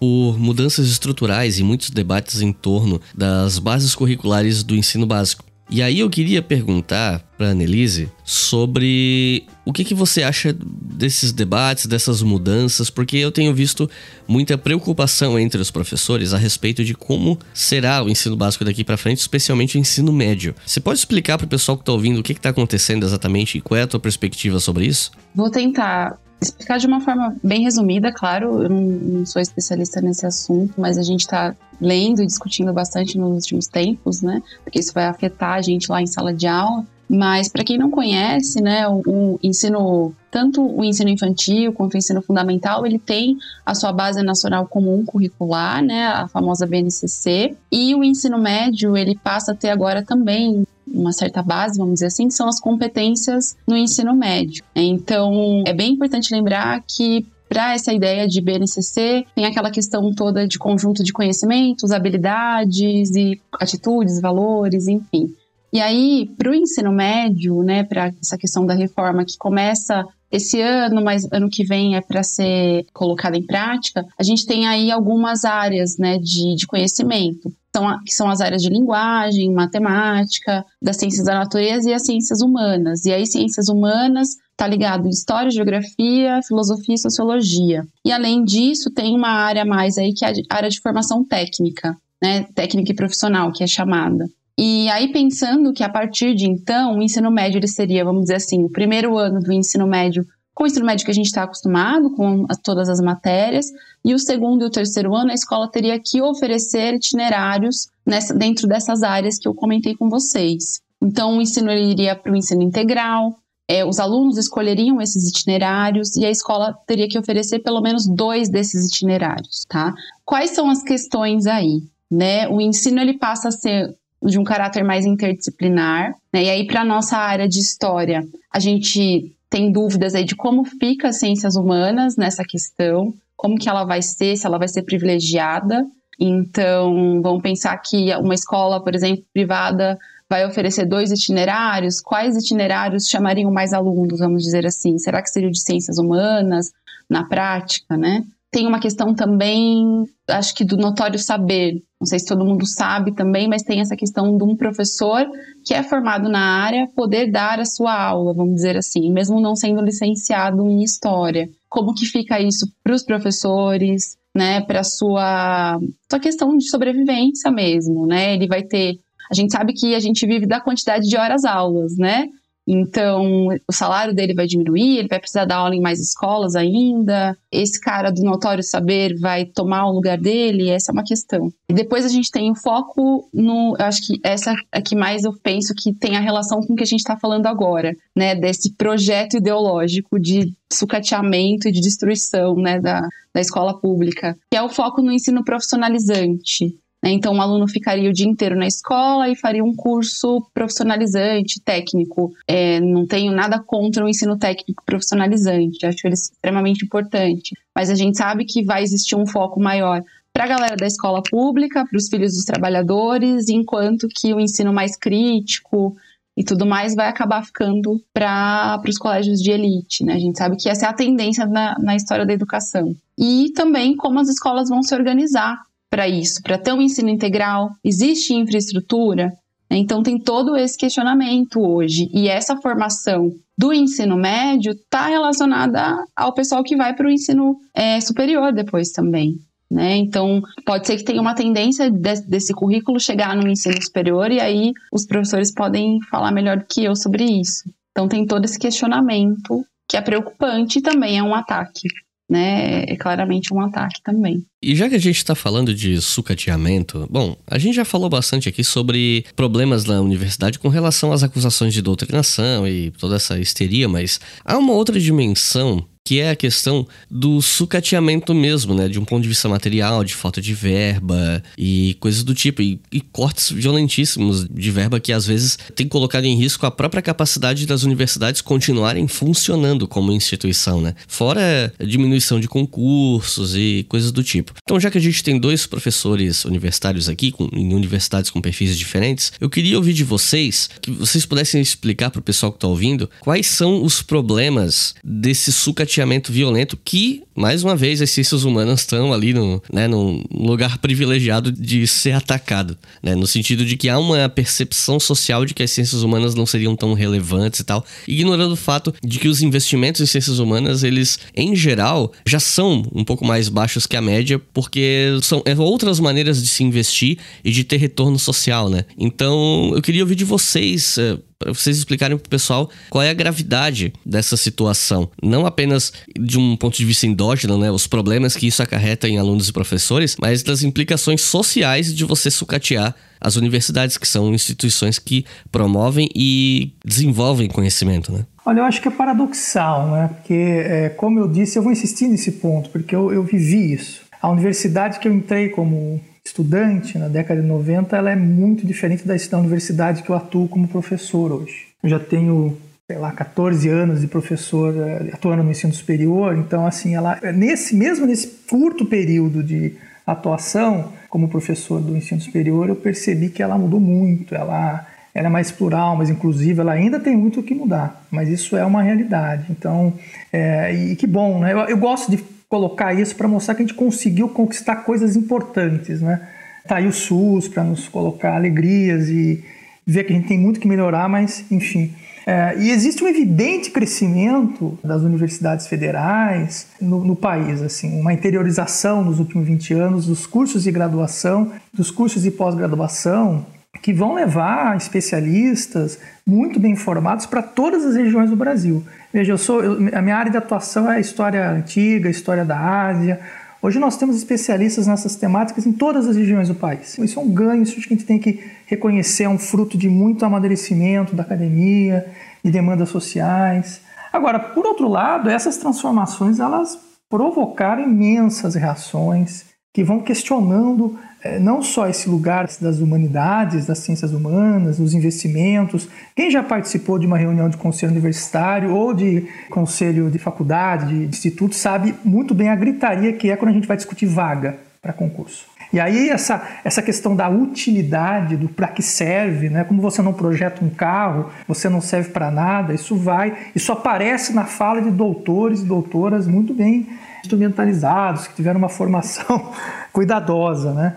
por mudanças estruturais e muitos debates em torno das bases curriculares do ensino básico. E aí eu queria perguntar para Annelise sobre o que, que você acha desses debates, dessas mudanças, porque eu tenho visto muita preocupação entre os professores a respeito de como será o ensino básico daqui para frente, especialmente o ensino médio. Você pode explicar para o pessoal que está ouvindo o que está acontecendo exatamente e qual é a tua perspectiva sobre isso? Vou tentar explicar de uma forma bem resumida, claro, eu não, sou especialista nesse assunto, mas a gente está lendo e discutindo bastante nos últimos tempos, né? Porque isso vai afetar a gente lá em sala de aula. Mas para quem não conhece, né, o, o, ensino, tanto o ensino infantil quanto o ensino fundamental, ele tem a sua base nacional comum curricular, né, a famosa BNCC, e o ensino médio, ele passa a ter agora também uma certa base, vamos dizer assim, que são as competências no ensino médio. Então, é bem importante lembrar que para essa ideia de BNCC, tem aquela questão toda de conjunto de conhecimentos, habilidades e atitudes, valores, enfim. E aí, para o ensino médio, né, para essa questão da reforma que começa esse ano, mas ano que vem é para ser colocada em prática, a gente tem aí algumas áreas né, de, de conhecimento são, que são as áreas de linguagem, matemática, das ciências da natureza e as ciências humanas. E aí, ciências humanas está ligado em história, geografia, filosofia e sociologia. E além disso, tem uma área mais aí que é a área de formação técnica, né? Técnica e profissional, que é chamada. E aí, pensando que a partir de então, o ensino médio ele seria, vamos dizer assim, o primeiro ano do ensino médio com o ensino médio que a gente está acostumado, com as, todas as matérias, e o segundo e o terceiro ano a escola teria que oferecer itinerários nessa, dentro dessas áreas que eu comentei com vocês. Então, o ensino iria para o ensino integral, é, os alunos escolheriam esses itinerários e a escola teria que oferecer pelo menos dois desses itinerários, tá? Quais são as questões aí? Né? O ensino ele passa a ser de um caráter mais interdisciplinar, né? E aí para nossa área de história, a gente tem dúvidas aí de como fica as ciências humanas nessa questão, como que ela vai ser, se ela vai ser privilegiada. Então, vamos pensar que uma escola, por exemplo, privada vai oferecer dois itinerários, quais itinerários chamariam mais alunos, vamos dizer assim? Será que seria de ciências humanas na prática, né? Tem uma questão também, acho que do notório saber. Não sei se todo mundo sabe também, mas tem essa questão de um professor que é formado na área poder dar a sua aula, vamos dizer assim, mesmo não sendo licenciado em história. Como que fica isso para os professores, né, para sua sua questão de sobrevivência mesmo, né? Ele vai ter a gente sabe que a gente vive da quantidade de horas aulas, né? Então, o salário dele vai diminuir, ele vai precisar dar aula em mais escolas ainda. Esse cara do notório saber vai tomar o lugar dele? Essa é uma questão. E depois a gente tem o foco no. Eu acho que essa é que mais eu penso que tem a relação com o que a gente está falando agora, né? Desse projeto ideológico de sucateamento e de destruição né, da, da escola pública, que é o foco no ensino profissionalizante. Né? Então, o aluno ficaria o dia inteiro na escola e faria um curso profissionalizante, técnico. É, não tenho nada contra o ensino técnico profissionalizante, acho ele extremamente importante. Mas a gente sabe que vai existir um foco maior para a galera da escola pública, para os filhos dos trabalhadores, enquanto que o ensino mais crítico e tudo mais vai acabar ficando para os colégios de elite. Né? A gente sabe que essa é a tendência na, na história da educação. E também como as escolas vão se organizar para isso, para ter um ensino integral? Existe infraestrutura? Então tem todo esse questionamento hoje. E essa formação do ensino médio está relacionada ao pessoal que vai para o ensino é, superior depois também. Né? Então, pode ser que tenha uma tendência de, desse currículo chegar no ensino superior e aí os professores podem falar melhor do que eu sobre isso. Então, tem todo esse questionamento que é preocupante e também é um ataque né, é claramente um ataque também. E já que a gente está falando de sucateamento, bom, a gente já falou bastante aqui sobre problemas na universidade com relação às acusações de doutrinação e toda essa histeria, mas há uma outra dimensão que é a questão do sucateamento mesmo, né? De um ponto de vista material, de falta de verba e coisas do tipo. E, e cortes violentíssimos de verba que às vezes tem colocado em risco a própria capacidade das universidades continuarem funcionando como instituição, né? Fora a diminuição de concursos e coisas do tipo. Então, já que a gente tem dois professores universitários aqui, com, em universidades com perfis diferentes, eu queria ouvir de vocês, que vocês pudessem explicar para o pessoal que está ouvindo, quais são os problemas desse sucateamento violento que, mais uma vez, as ciências humanas estão ali no, né, num lugar privilegiado de ser atacado, né? No sentido de que há uma percepção social de que as ciências humanas não seriam tão relevantes e tal, ignorando o fato de que os investimentos em ciências humanas, eles, em geral, já são um pouco mais baixos que a média, porque são é outras maneiras de se investir e de ter retorno social, né? Então, eu queria ouvir de vocês, eh, para vocês explicarem pro pessoal qual é a gravidade dessa situação. Não apenas de um ponto de vista endógeno, né? Os problemas que isso acarreta em alunos e professores, mas das implicações sociais de você sucatear as universidades, que são instituições que promovem e desenvolvem conhecimento, né? Olha, eu acho que é paradoxal, né? Porque, é, como eu disse, eu vou insistir nesse ponto, porque eu, eu vivi isso. A universidade que eu entrei como estudante na década de 90, ela é muito diferente da, da universidade que eu atuo como professor hoje. Eu já tenho, sei lá, 14 anos de professor eh, atuando no ensino superior, então assim, ela nesse mesmo nesse curto período de atuação como professor do ensino superior, eu percebi que ela mudou muito, ela ela é mais plural, mais inclusiva, ela ainda tem muito o que mudar, mas isso é uma realidade. Então, é, e que bom, né? Eu, eu gosto de colocar isso para mostrar que a gente conseguiu conquistar coisas importantes, né? Tá aí o SUS para nos colocar alegrias e ver que a gente tem muito que melhorar, mas enfim. É, e existe um evidente crescimento das universidades federais no, no, país, assim, uma interiorização nos últimos 20 anos dos cursos de graduação, dos cursos de pós-graduação, que vão levar especialistas muito bem formados para todas as regiões do Brasil. Veja, eu sou, eu, a minha área de atuação é a história antiga, a história da Ásia. Hoje nós temos especialistas nessas temáticas em todas as regiões do país. Isso é um ganho, isso que a gente tem que reconhecer, é um fruto de muito amadurecimento da academia, de demandas sociais. Agora, por outro lado, essas transformações elas provocaram imensas reações que vão questionando não só esse lugar das humanidades, das ciências humanas, os investimentos. Quem já participou de uma reunião de conselho universitário ou de conselho de faculdade, de instituto, sabe muito bem a gritaria que é quando a gente vai discutir vaga para concurso. E aí essa, essa questão da utilidade, do para que serve, né? como você não projeta um carro, você não serve para nada, isso vai, isso aparece na fala de doutores e doutoras muito bem instrumentalizados, que tiveram uma formação (laughs) cuidadosa, né?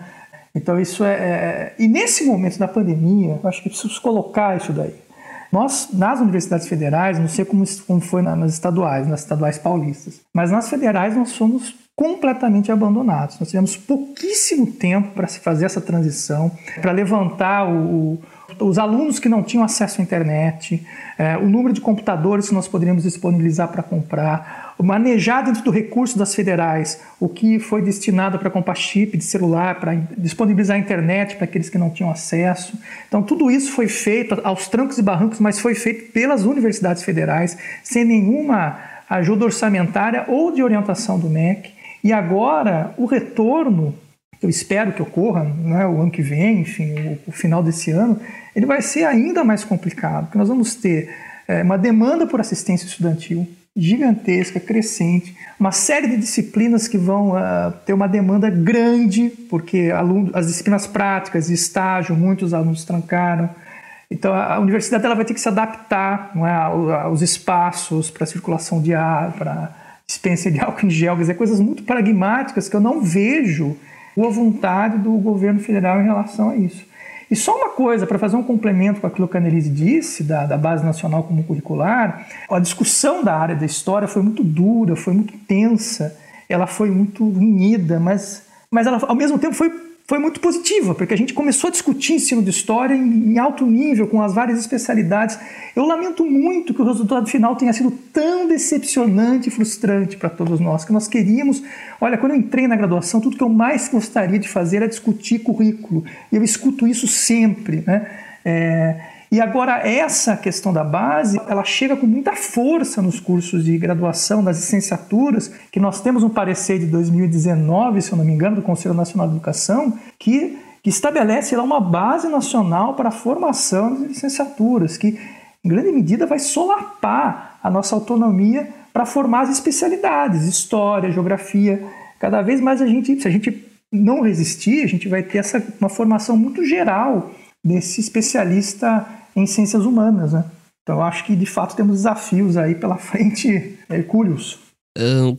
Então isso é, é, E nesse momento da pandemia, eu acho que preciso colocar isso daí. Nós, nas universidades federais, não sei como, como foi nas estaduais, nas estaduais paulistas, mas nas federais nós fomos completamente abandonados. Nós tivemos pouquíssimo tempo para se fazer essa transição, para levantar o, os alunos que não tinham acesso à internet, é, o número de computadores que nós poderíamos disponibilizar para comprar, manejar dentro do recurso das federais o que foi destinado para comprar chip de celular, para disponibilizar a internet para aqueles que não tinham acesso. Então, tudo isso foi feito aos trancos e barrancos, mas foi feito pelas universidades federais, sem nenhuma ajuda orçamentária ou de orientação do MEC. E agora, o retorno, eu espero que ocorra né, o ano que vem, enfim, o, o final desse ano, ele vai ser ainda mais complicado, porque nós vamos ter é, uma demanda por assistência estudantil, gigantesca, crescente, uma série de disciplinas que vão uh, ter uma demanda grande, porque aluno, as disciplinas práticas estágio, muitos alunos trancaram. Então a, a universidade ela vai ter que se adaptar é, aos espaços para circulação de ar, para dispensa de (laughs) álcool em gel, quer dizer, coisas muito pragmáticas que eu não vejo boa vontade do governo federal em relação a isso. E só uma coisa, para fazer um complemento com aquilo que a Annelise disse, da, da Base Nacional Comum Curricular, a discussão da área da história foi muito dura, foi muito tensa, ela foi muito unida, mas, mas ela, ao mesmo tempo foi foi muito positiva, porque a gente começou a discutir ensino de história em, em, alto nível, com as várias especialidades. Eu lamento muito que o resultado final tenha sido tão decepcionante e frustrante para todos nós, que nós queríamos. Olha, quando eu entrei na graduação, tudo que eu mais gostaria de fazer era discutir currículo, e eu escuto isso sempre, né? É, E agora essa questão da base, ela chega com muita força nos cursos de graduação, das licenciaturas, que nós temos um parecer de 2019, se eu não me engano, do Conselho Nacional de Educação, que, que estabelece lá uma base nacional para a formação de licenciaturas, que em grande medida vai solapar a nossa autonomia para formar as especialidades, história, geografia. Cada vez mais a gente, se a gente não resistir, a gente vai ter essa, uma formação muito geral desse especialista em ciências humanas, né? Então acho que de fato temos desafios aí pela (laughs) frente, Hercúleos.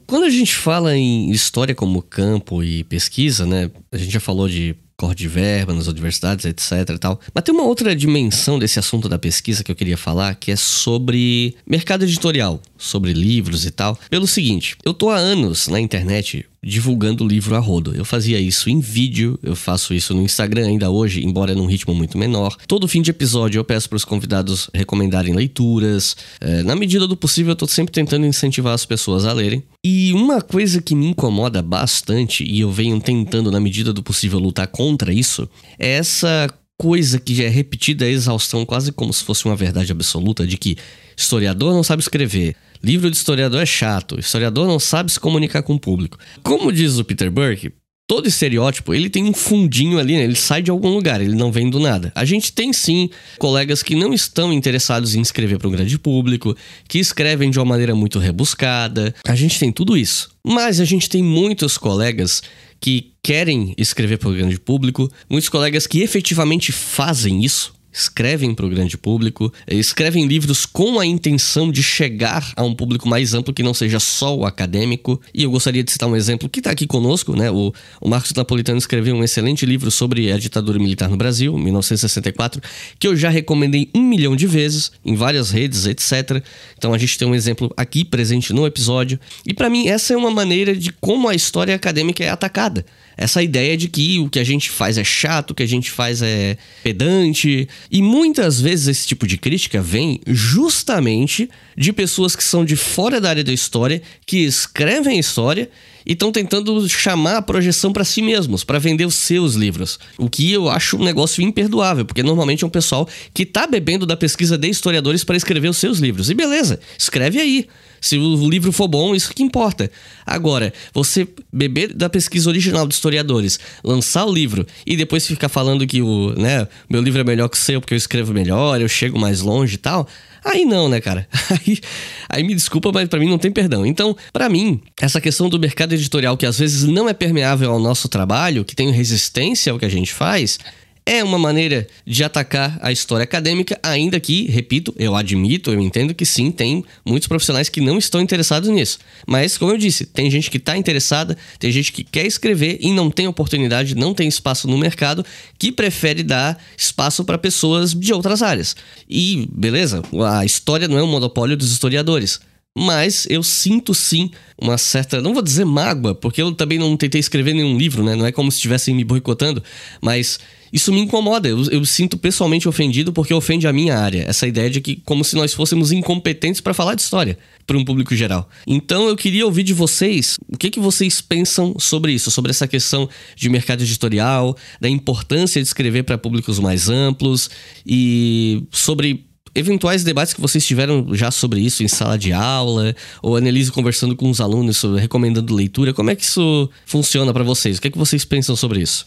quando a gente fala em história como campo e pesquisa, né? A gente já falou de corte de verba nas universidades, etc tal. Mas tem uma outra dimensão desse assunto da pesquisa que eu queria falar, que é sobre mercado editorial, sobre livros e tal. Pelo seguinte, eu tô há anos na internet divulgando o livro a rodo. Eu fazia isso em vídeo, eu faço isso no Instagram ainda hoje, embora num ritmo muito menor. Todo fim de episódio eu peço para os convidados recomendarem leituras. É, na medida do possível, eu tô sempre tentando incentivar as pessoas a lerem. E uma coisa que me incomoda bastante, e eu venho tentando, na medida do possível, lutar contra isso, é essa coisa que já é repetida a exaustão, quase como se fosse uma verdade absoluta, de que historiador não sabe escrever, Livro de historiador é chato, historiador não sabe se comunicar com o público. Como diz o Peter Burke, todo estereótipo ele tem um fundinho ali, né? ele sai de algum lugar, ele não vem do nada. A gente tem sim colegas que não estão interessados em escrever para um grande público, que escrevem de uma maneira muito rebuscada. A gente tem tudo isso. Mas a gente tem muitos colegas que querem escrever para o grande público, muitos colegas que efetivamente fazem isso escrevem para o grande público, escrevem livros com a intenção de chegar a um público mais amplo que não seja só o acadêmico. E eu gostaria de citar um exemplo que está aqui conosco, né? O, o Marcos Napolitano escreveu um excelente livro sobre a ditadura militar no Brasil, 1964, que eu já recomendei um milhão de vezes em várias redes, etc. Então a gente tem um exemplo aqui presente no episódio. E para mim essa é uma maneira de como a história acadêmica é atacada essa ideia de que o que a gente faz é chato, o que a gente faz é pedante. E muitas vezes esse tipo de crítica vem justamente de pessoas que são de fora da área da história, que escrevem história e estão tentando chamar a projeção para si mesmos, para vender os seus livros. O que eu acho um negócio imperdoável, porque normalmente é um pessoal que está bebendo da pesquisa de historiadores para escrever os seus livros. E beleza, escreve aí. Se o livro for bom, isso que importa. Agora, você beber da pesquisa original dos historiadores, lançar o livro e depois ficar falando que o, né, meu livro é melhor que o seu porque eu escrevo melhor, eu chego mais longe e tal. Aí não, né, cara? (laughs) Aí, aí me desculpa, mas para mim não tem perdão. Então, para mim, essa questão do mercado editorial que às vezes não é permeável ao nosso trabalho, que tem resistência ao que a gente faz, é uma maneira de atacar a história acadêmica, ainda que, repito, eu admito, eu entendo que sim, tem muitos profissionais que não estão interessados nisso. Mas, como eu disse, tem gente que está interessada, tem gente que quer escrever e não tem oportunidade, não tem espaço no mercado, que prefere dar espaço para pessoas de outras áreas. E, beleza, a história não é um monopólio dos historiadores. Mas eu sinto sim uma certa, não vou dizer mágoa, porque eu também não tentei escrever nenhum livro, né? Não é como se estivessem me boicotando, mas isso me incomoda. Eu, eu sinto pessoalmente ofendido porque ofende a minha área. Essa ideia de que, como se nós fôssemos incompetentes para falar de história para um público geral. Então eu queria ouvir de vocês o que, que vocês pensam sobre isso, sobre essa questão de mercado editorial, da importância de escrever para públicos mais amplos e sobre eventuais debates que vocês tiveram já sobre isso em sala de aula, ou a Annelise conversando com os alunos, sobre, recomendando leitura. Como é que isso funciona para vocês? O que, é que vocês pensam sobre isso?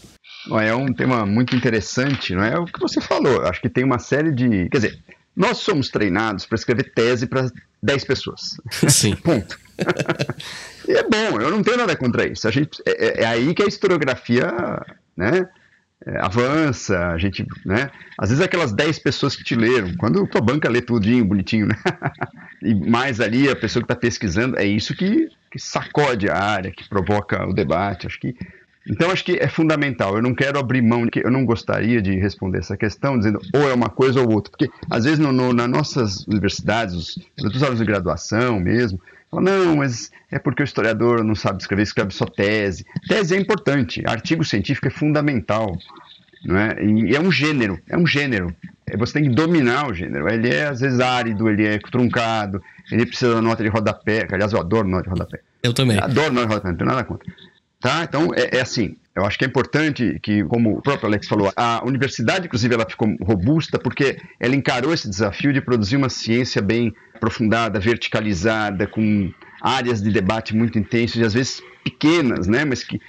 É um tema muito interessante, não é? é? O que você falou, acho que tem uma série de. Quer dizer, nós somos treinados para escrever tese para 10 pessoas. Sim. (laughs) Ponto. e é bom, eu não tenho nada contra isso. A gente, é, é, é aí que a historiografia né, é, avança, a gente, né? Às vezes aquelas 10 pessoas que te leram, quando a tua banca lê tudinho, bonitinho, né? (laughs) e mais ali a pessoa que está pesquisando, é isso que, que sacode a área, que provoca o debate. Acho que então, acho que é fundamental. Eu não quero abrir mão, eu não gostaria de responder essa questão dizendo ou é uma coisa ou outra. Porque, às vezes, no, no, nas nossas universidades, os, os alunos de graduação mesmo, falam, não, mas é porque o historiador não sabe escrever, escreve só tese. Tese é importante, artigo científico é fundamental. Não é? E é um gênero, é um gênero. É, você tem que dominar o gênero. Ele é, às vezes, árido, ele é truncado, ele precisa da nota de rodapé. Aliás, eu adoro nota de rodapé. Eu também. Adoro nota de rodapé, não tenho nada contra Tá? Então, é, é assim, eu acho que é importante que, como o próprio Alex falou, a universidade, inclusive, ela ficou robusta porque ela encarou esse desafio de produzir uma ciência bem aprofundada, verticalizada, com áreas de debate muito intensas e às vezes pequenas, né? Mas que,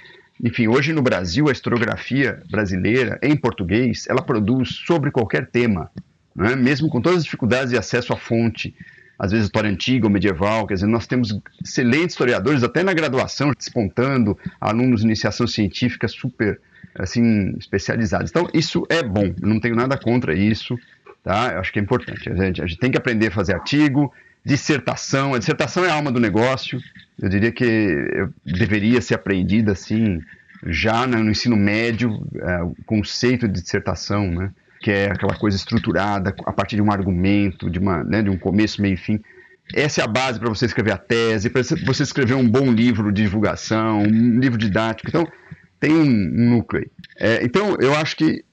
enfim, hoje no Brasil a historiografia brasileira em português ela produz sobre qualquer tema, né? mesmo com todas as dificuldades de acesso à fonte, às vezes história antiga ou medieval, quer dizer, nós temos excelentes historiadores, até na graduação, despontando alunos de iniciação científica super, assim, especializados. Então, isso é bom, não tenho nada contra isso, tá? Eu acho que é importante. A gente, a gente tem que aprender a fazer artigo, dissertação, a dissertação é a alma do negócio, eu diria que deveria ser aprendida, assim, já no ensino médio, é, o conceito de dissertação, né? Que é aquela coisa estruturada a partir de um argumento, de, uma, né, de um começo, meio e fim. Essa é a base para você escrever a tese, para você escrever um bom livro de divulgação, um livro didático. Então, tem um, núcleo. É, então, eu acho que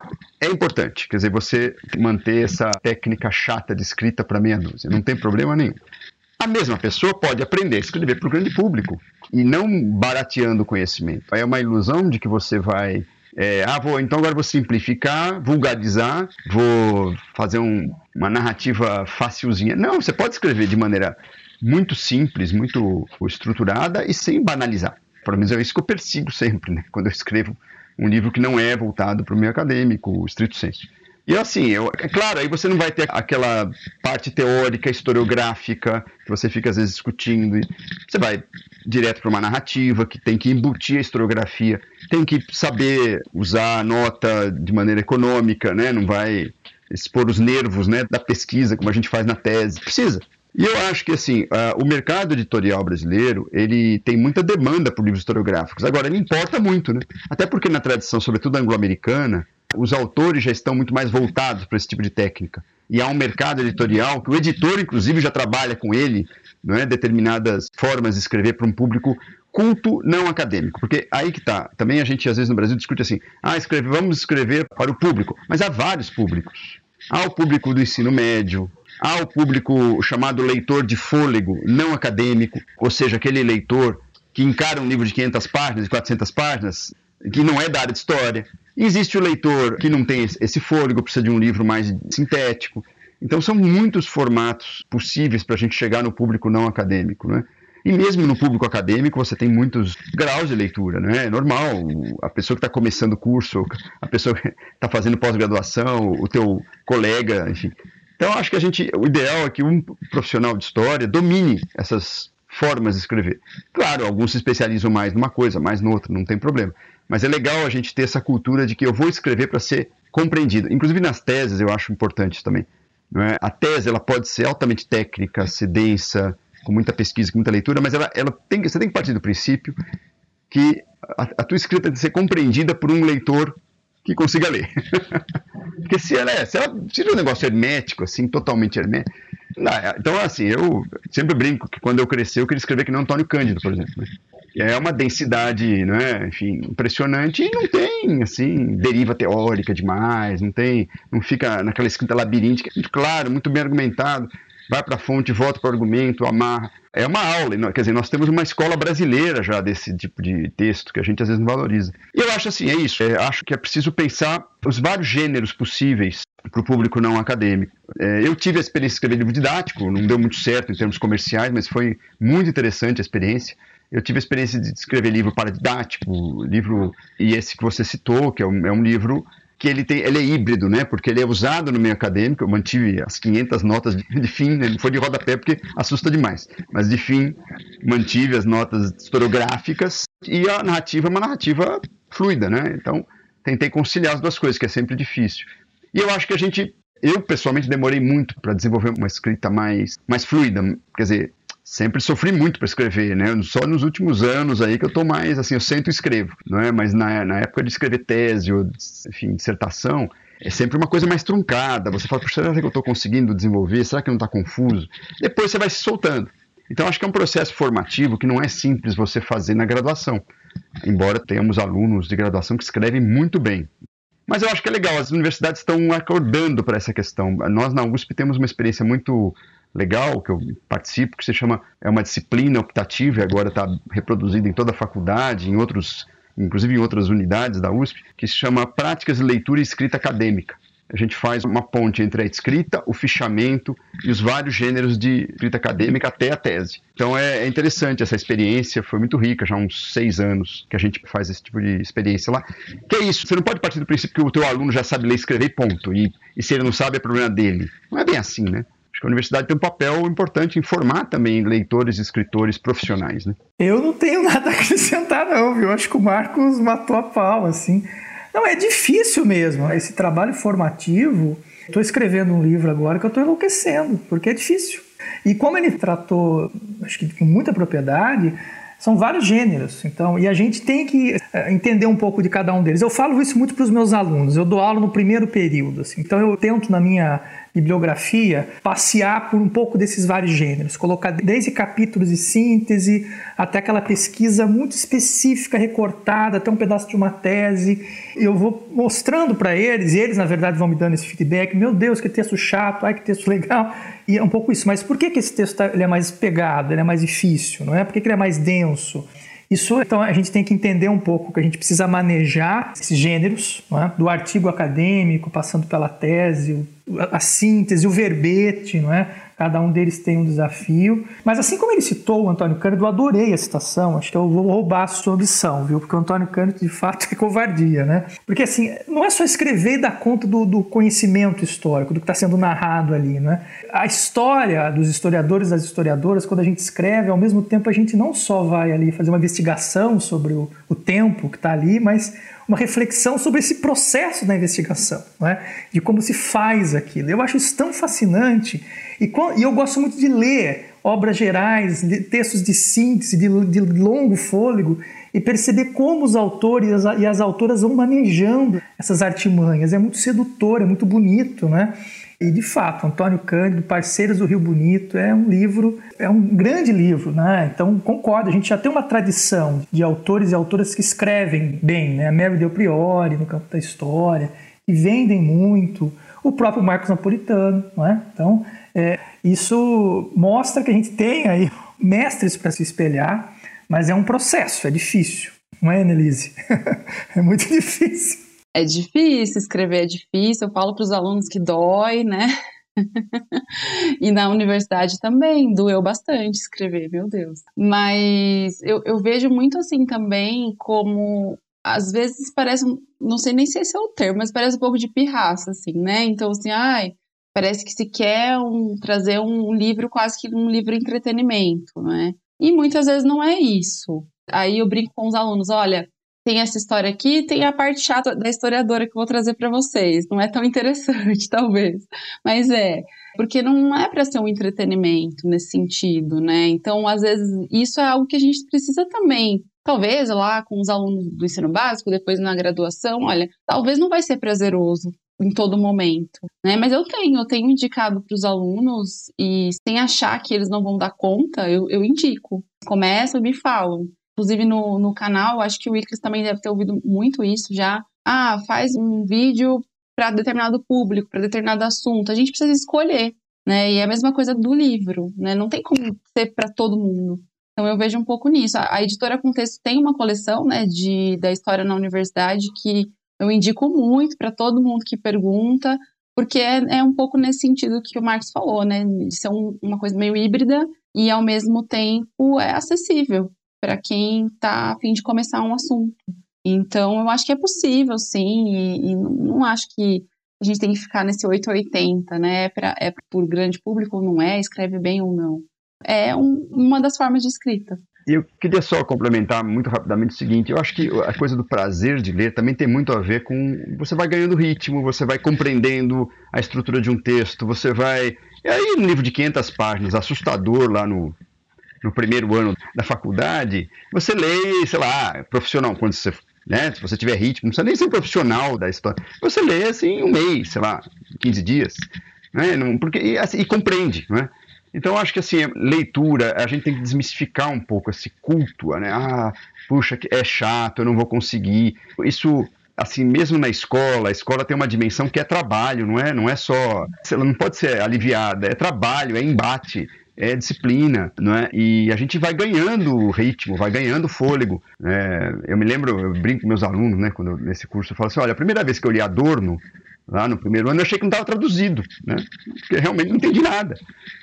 é importante, quer dizer, você manter essa técnica chata de escrita para meia dúzia, não tem problema nenhum. A mesma pessoa pode aprender a escrever para o grande público e não barateando o conhecimento. Aí é uma ilusão de que você vai é, ah, vou, então agora vou simplificar, vulgarizar, vou fazer um, uma narrativa facilzinha. Não, você pode escrever de maneira muito simples, muito estruturada e sem banalizar. Pelo menos é isso que eu persigo sempre, né? Quando eu escrevo um livro que não é voltado para o meio acadêmico, o estrito senso. E assim, eu, é claro, aí você não vai ter aquela parte teórica, historiográfica, que você fica às vezes discutindo. Você vai direto para uma narrativa que tem que embutir a historiografia, tem que saber usar a nota de maneira econômica, né? Não vai expor os nervos né, da pesquisa, como a gente faz na tese. Precisa. E eu acho que assim, uh, o mercado editorial brasileiro, ele tem muita demanda por livros historiográficos. Agora, ele importa muito, né? Até porque na tradição, sobretudo anglo-americana, os autores já estão muito mais voltados para esse tipo de técnica. E há um mercado editorial que o editor, inclusive, já trabalha com ele, não é? determinadas formas de escrever para um público culto não acadêmico. Porque aí que está. Também a gente, às vezes, no Brasil discute assim: ah, escreve, vamos escrever para o público. Mas há vários públicos. Há o público do ensino médio, há o público chamado leitor de fôlego não acadêmico, ou seja, aquele leitor que encara um livro de 500 páginas, de 400 páginas, que não é da área de história. Existe o leitor que não tem esse fôlego, precisa de um livro mais sintético. Então, são muitos formatos possíveis para a gente chegar no público não acadêmico. Né? E mesmo no público acadêmico, você tem muitos graus de leitura. Né? É normal, a pessoa que está começando o curso, a pessoa que está (laughs) fazendo pós-graduação, o teu colega, enfim. Então, acho que a gente, o ideal é que um profissional de história domine essas formas de escrever. Claro, alguns se especializam mais numa coisa, mais noutra, não tem problema. Mas é legal a gente ter essa cultura de que eu vou escrever para ser compreendido. Inclusive nas teses eu acho importante também. É? A tese ela pode ser altamente técnica, ser densa, com muita pesquisa, com muita leitura, mas ela, ela tem, você tem que partir do princípio que a, a tua escrita tem que ser compreendida por um leitor que consiga ler. (laughs) Porque se ela é, se ela é um negócio hermético, assim, totalmente hermético. Não, então, assim, eu sempre brinco que quando eu cresci eu queria escrever que nem Antônio Cândido, por exemplo. Né? é uma densidade, né, enfim, impressionante e não tem, assim, deriva teórica demais, não tem, não fica naquela escrita labiríntica, claro, muito bem argumentado, vai para a fonte, volta para o argumento, amarra. É uma aula, quer dizer, nós temos uma escola brasileira já desse tipo de texto que a gente às vezes não valoriza. E eu acho assim, é isso, é, acho que é preciso pensar os vários gêneros possíveis para o público não acadêmico. É, eu tive a experiência de escrever livro didático, não deu muito certo em termos comerciais, mas foi muito interessante a experiência. Eu tive a experiência de escrever livro didático, livro, e esse que você citou, que é um, é um livro que ele, tem, ele é híbrido, né? Porque ele é usado no meio acadêmico. Eu mantive as 500 notas de, de fim, né? não foi de rodapé porque assusta demais, mas de fim mantive as notas historiográficas e a narrativa é uma narrativa fluida, né? Então tentei conciliar as duas coisas, que é sempre difícil. E eu acho que a gente, eu pessoalmente demorei muito para desenvolver uma escrita mais, mais fluida, quer dizer, sempre sofri muito para escrever, né? Só nos últimos anos aí que eu tô mais assim, eu sento e escrevo, não é? Mas na, na época de escrever tese ou, enfim, dissertação, é sempre uma coisa mais truncada. Você fala, será que eu estou conseguindo desenvolver? Será que não está confuso? Depois você vai se soltando. Então, acho que é um processo formativo que não é simples você fazer na graduação. Embora tenhamos alunos de graduação que escrevem muito bem. Mas eu acho que é legal, as universidades estão acordando para essa questão. Nós na USP temos uma experiência muito legal que eu participo, que se chama é uma disciplina optativa agora está reproduzida em toda a faculdade, em outros inclusive em outras unidades da USP, que se chama Práticas de Leitura e Escrita Acadêmica. A gente faz uma ponte entre a escrita, o fichamento e os vários gêneros de escrita acadêmica até a tese. Então é, é interessante essa experiência, foi muito rica, já há uns seis anos que a gente faz esse tipo de experiência lá. Que é isso, você não pode partir do princípio que o teu aluno já sabe ler e escrever, ponto. E, e se ele não sabe, é problema dele. Não é bem assim, né? Acho que a universidade tem um papel importante em formar também leitores e escritores profissionais, né? Eu não tenho (laughs) nada a acrescentar, não, viu? Acho que o Marcos matou a pau, assim. Não, é difícil mesmo. Esse trabalho formativo. Estou escrevendo um livro agora que eu estou enlouquecendo, porque é difícil. E como ele tratou, acho que com muita propriedade, são vários gêneros. Então, e a gente tem que eh, entender um pouco de cada um deles. Eu falo isso muito para os meus alunos. Eu dou aula no primeiro período, assim. então eu tento na minha bibliografia, passear por um pouco desses vários gêneros, colocar desde capítulos de síntese até aquela pesquisa muito específica, recortada, até um pedaço de uma tese. Eu vou mostrando para eles, e eles, na verdade, vão me dando esse feedback: meu Deus, que texto chato, ai, que texto legal. E é um pouco isso. Mas por que, que esse texto tá, ele é mais pegado, ele é mais difícil? Não é? Por que, que ele é mais denso? Isso, então, a gente tem que entender um pouco que a gente precisa manejar esses gêneros, é? do artigo acadêmico, passando pela tese, a síntese, o verbete, não é? Cada um deles tem um desafio. Mas assim como ele citou o Antônio Cândido, eu adorei a citação. Acho que eu vou roubar a sua ambição, viu? Porque o Antônio Cândido, de fato, é covardia, né? Porque assim, não é só escrever e dar conta do, do conhecimento histórico, do que está sendo narrado ali, né? A história dos historiadores e das historiadoras, quando a gente escreve, ao mesmo tempo a gente não só vai ali fazer uma investigação sobre o, o tempo que está ali, mas uma reflexão sobre esse processo da investigação, né? de como se faz aquilo. Eu acho isso tão fascinante e, e eu gosto muito de ler obras gerais, textos de síntese, de, de longo fôlego e perceber como os autores e as autoras vão manejando essas artimanhas. É muito sedutor, é muito bonito, né? E de fato, Antônio Cândido, Parceiros do Rio Bonito, é um livro, é um grande livro, né? Então concordo, a gente já tem uma tradição de autores e autoras que escrevem bem, né? A Mary Del Priori, no campo da história, que vendem muito, o próprio Marcos Napolitano, não é? Então, é, isso mostra que a gente tem aí mestres para se espelhar, mas é um processo, é difícil, não é, Annelise? (laughs) é muito difícil é difícil, escrever é difícil. Eu falo para os alunos que dói, né? (laughs) e na universidade também doeu bastante escrever, meu Deus. Mas eu, eu vejo muito assim também como às vezes parece, não sei nem se esse é o termo, mas parece um pouco de pirraça, assim, né? Então, assim, ai, parece que se quer um, trazer um livro quase que um livro entretenimento, né? E muitas vezes não é isso. Aí eu brinco com os alunos, olha, tem essa história aqui, tem a parte chata da historiadora que eu vou trazer para vocês. Não é tão interessante, (laughs) talvez, mas é porque não é para ser um entretenimento nesse sentido, né? Então, às vezes, isso é algo que a gente precisa também. Talvez lá com os alunos do ensino básico, depois na graduação, olha, talvez não vai ser prazeroso em todo momento, né? Mas eu tenho, eu tenho indicado para os alunos e sem achar que eles não vão dar conta, eu, eu indico. Começam e me falam. Inclusive no, no canal, acho que o Iclis também deve ter ouvido muito isso já. Ah, faz um vídeo para determinado público, para determinado assunto. A gente precisa escolher, né? E é a mesma coisa do livro, né? Não tem como ser para todo mundo. Então eu vejo um pouco nisso. A, a editora Contexto tem uma coleção, né, de da história na universidade que eu indico muito para todo mundo que pergunta, porque é, é, um pouco nesse sentido que o Marcos falou, né, de ser um, uma coisa meio híbrida e ao mesmo tempo é acessível para quem está a fim de começar um assunto. Então, eu acho que é possível, sim, e, e não acho que a gente tem que ficar nesse 880, né? É, pra, é por grande público ou não é, escreve bem ou não. É um, uma das formas de escrita. Eu queria só complementar muito rapidamente o seguinte: eu acho que a coisa do prazer de ler também tem muito a ver com. Você vai ganhando ritmo, você vai compreendendo a estrutura de um texto, você vai. E aí, um livro de 500 páginas, assustador lá no, no primeiro ano da faculdade, você lê, sei lá, profissional, quando você, né, se você tiver ritmo, não precisa nem ser um profissional da história, você lê assim um mês, sei lá, 15 dias, né, porque, e, assim, e compreende, né? Então, acho que assim, leitura, a gente tem que desmistificar um pouco esse culto, né? Ah, puxa, é chato, eu não vou conseguir. Isso assim, mesmo na escola, a escola tem uma dimensão que é trabalho, não é, não é só, ela não pode ser aliviada, é trabalho, é embate. é disciplina, não é? E a gente vai ganhando ritmo, vai ganhando fôlego. Né? Eu me lembro, eu brinco com meus alunos, né, quando eu, nesse curso, eu falo assim, olha, a primeira vez que eu li Adorno, lá no primeiro ano, eu achei que não estava traduzido, né? Porque realmente não entendi nada.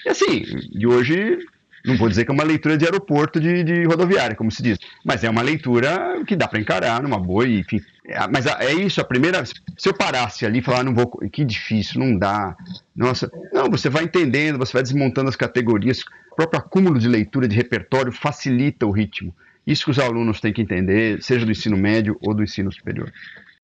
E assim, de hoje não vou dizer que é uma leitura de aeroporto de, de rodoviária, como se diz, mas é uma leitura que dá para encarar numa boa, e, enfim. É, mas é isso, a primeira. Se eu parasse ali e falar, ah, não vou. Que difícil, não dá. Nossa. Não, você vai entendendo, você vai desmontando as categorias. O próprio acúmulo de leitura, de repertório, facilita o ritmo. Isso que os alunos têm que entender, seja do ensino médio ou do ensino superior.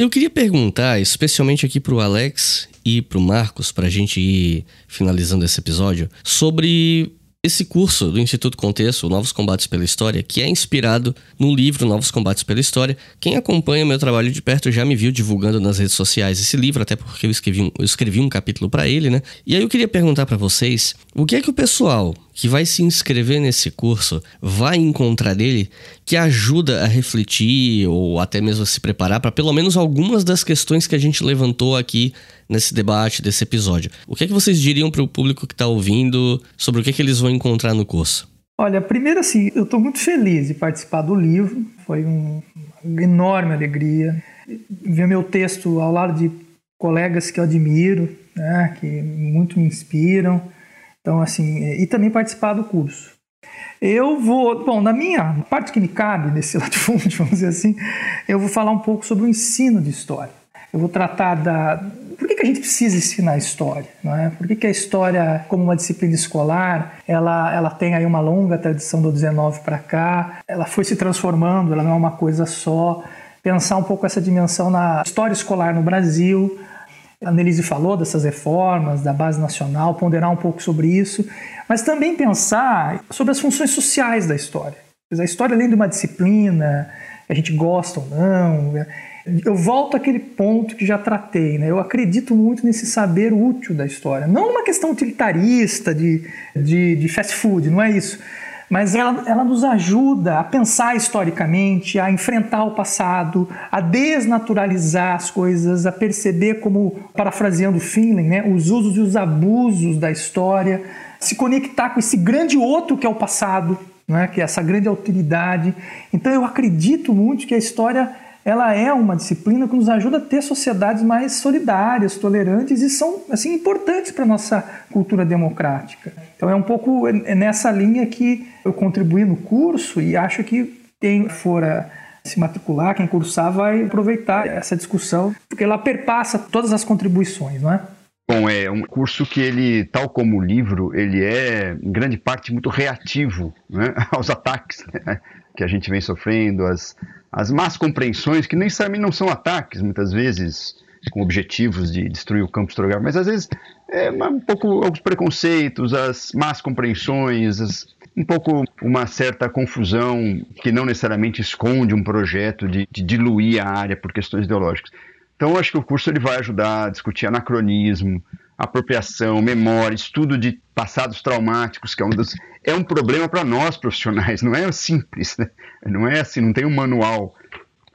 Eu queria perguntar, especialmente aqui para o Alex e para o Marcos, para a gente ir finalizando esse episódio, sobre esse curso do Instituto Contexto, Novos Combates pela História, que é inspirado no livro Novos Combates pela História. Quem acompanha meu trabalho de perto já me viu divulgando nas redes sociais esse livro, até porque eu escrevi um, eu escrevi um capítulo para ele, né? E aí eu queria perguntar para vocês, o que é que o pessoal que vai se inscrever nesse curso vai encontrar dele que ajuda a refletir ou até mesmo a se preparar para pelo menos algumas das questões que a gente levantou aqui nesse debate desse episódio. O que é que vocês diriam para o público que está ouvindo sobre o que, é que eles vão encontrar no curso? Olha, primeiro assim, eu estou muito feliz de participar do livro, foi um, uma enorme alegria ver meu texto ao lado de colegas que eu admiro, né, que muito me inspiram. Então, assim, e também participar do curso. Eu vou, bom, na minha parte que me cabe nesse (laughs) latifúndio, vamos dizer assim, eu vou falar um pouco sobre o ensino de história. Eu vou tratar da por que, que a gente precisa ensinar história, não é? Por que, que a história, como uma disciplina escolar, ela, ela tem aí uma longa tradição do 19 para cá, ela foi se transformando, ela não é uma coisa só. Pensar um pouco essa dimensão na história escolar no Brasil, a Nelise falou dessas reformas, da base nacional, ponderar um pouco sobre isso, mas também pensar sobre as funções sociais da história. A história, além de uma disciplina, a gente gosta ou não, eu volto àquele ponto que já tratei, né? Eu acredito muito nesse saber útil da história. Não uma questão utilitarista de, de, de fast food, não é isso mas ela, ela nos ajuda a pensar historicamente, a enfrentar o passado, a desnaturalizar as coisas, a perceber, como parafraseando Finlay, né, os usos e os abusos da história, se conectar com esse grande outro que é o passado, né, que é essa grande alteridade. Então eu acredito muito que a história ela é uma disciplina que nos ajuda a ter sociedades mais solidárias, tolerantes e são assim importantes para a nossa cultura democrática. Então é um pouco nessa linha que eu contribuí no curso e acho que quem for se matricular, quem cursar vai aproveitar essa discussão, porque ela perpassa todas as contribuições, não é? Bom, é um curso que ele, tal como o livro, ele é em grande parte muito reativo né, (laughs) aos ataques né, que a gente vem sofrendo, as, as más compreensões, que nem necessariamente não são ataques, muitas vezes com objetivos de destruir o campo historiográfico, mas às vezes é um pouco alguns preconceitos, as más compreensões, as, um pouco uma certa confusão que não necessariamente esconde um projeto de, de diluir a área por questões ideológicas. Então, eu acho que o curso ele vai ajudar a discutir anacronismo, apropriação, memória, estudo de passados traumáticos, que é um, dos, é um problema para nós profissionais, não é simples, né? não é assim, não tem um manual.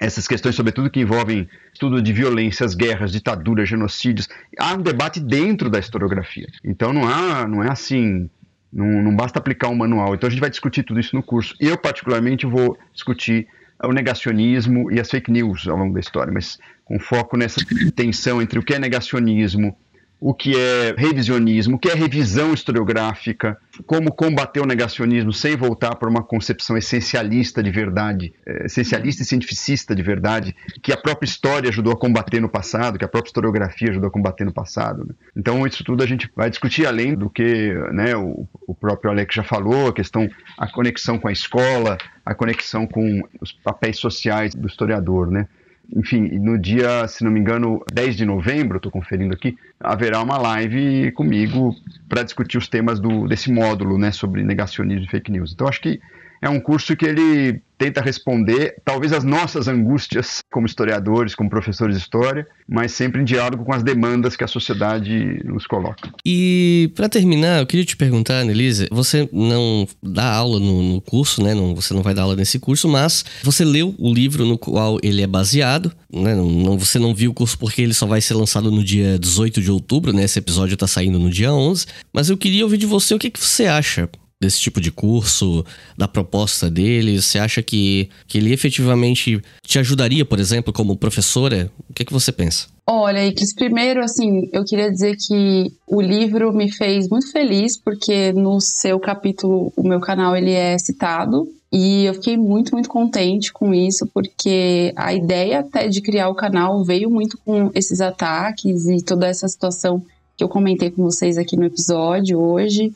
Essas questões, sobretudo que envolvem estudo de violências, guerras, ditaduras, genocídios, há um debate dentro da historiografia. Então não há, não é assim, não, não basta aplicar um manual. Então a gente vai discutir tudo isso no curso. Eu particularmente vou discutir o negacionismo e as fake news ao longo da história, mas com foco nessa tensão entre o que é negacionismo, o que é revisionismo, o que é revisão historiográfica, como combater o negacionismo sem voltar para uma concepção essencialista de verdade, é, essencialista e cientificista de verdade, que a própria história ajudou a combater no passado, que a própria historiografia ajudou a combater no passado. Né? Então, isso tudo a gente vai discutir além do que né, o, o próprio Alex já falou, a questão, a conexão com a escola, a conexão com os papéis sociais do historiador, né? Enfim, no dia, se não me engano, 10 de novembro, estou conferindo aqui, haverá uma live comigo para discutir os temas do, desse módulo né, sobre negacionismo e fake news. Então, acho que é um curso que ele tenta responder talvez as nossas angústias como historiadores, como professores de história, mas sempre em diálogo com as demandas que a sociedade nos coloca. E para terminar, eu queria te perguntar, Annelise, você não dá aula no, no curso, né? Não, você não vai dar aula nesse curso, mas você leu o livro no qual ele é baseado, né? Não, não, você não viu o curso porque ele só vai ser lançado no dia 18 de outubro, né? Esse episódio está saindo no dia 11, mas eu queria ouvir de você o que, que você acha desse tipo de curso, da proposta dele? Você acha que, que ele efetivamente te ajudaria, por exemplo, como professora? O que, é que você pensa? Olha, Iclis, primeiro, assim, eu queria dizer que o livro me fez muito feliz, porque no seu capítulo, o meu canal, ele é citado, e eu fiquei muito, muito contente com isso, porque a ideia até de criar o canal veio muito com esses ataques e toda essa situação que eu comentei com vocês aqui no episódio hoje.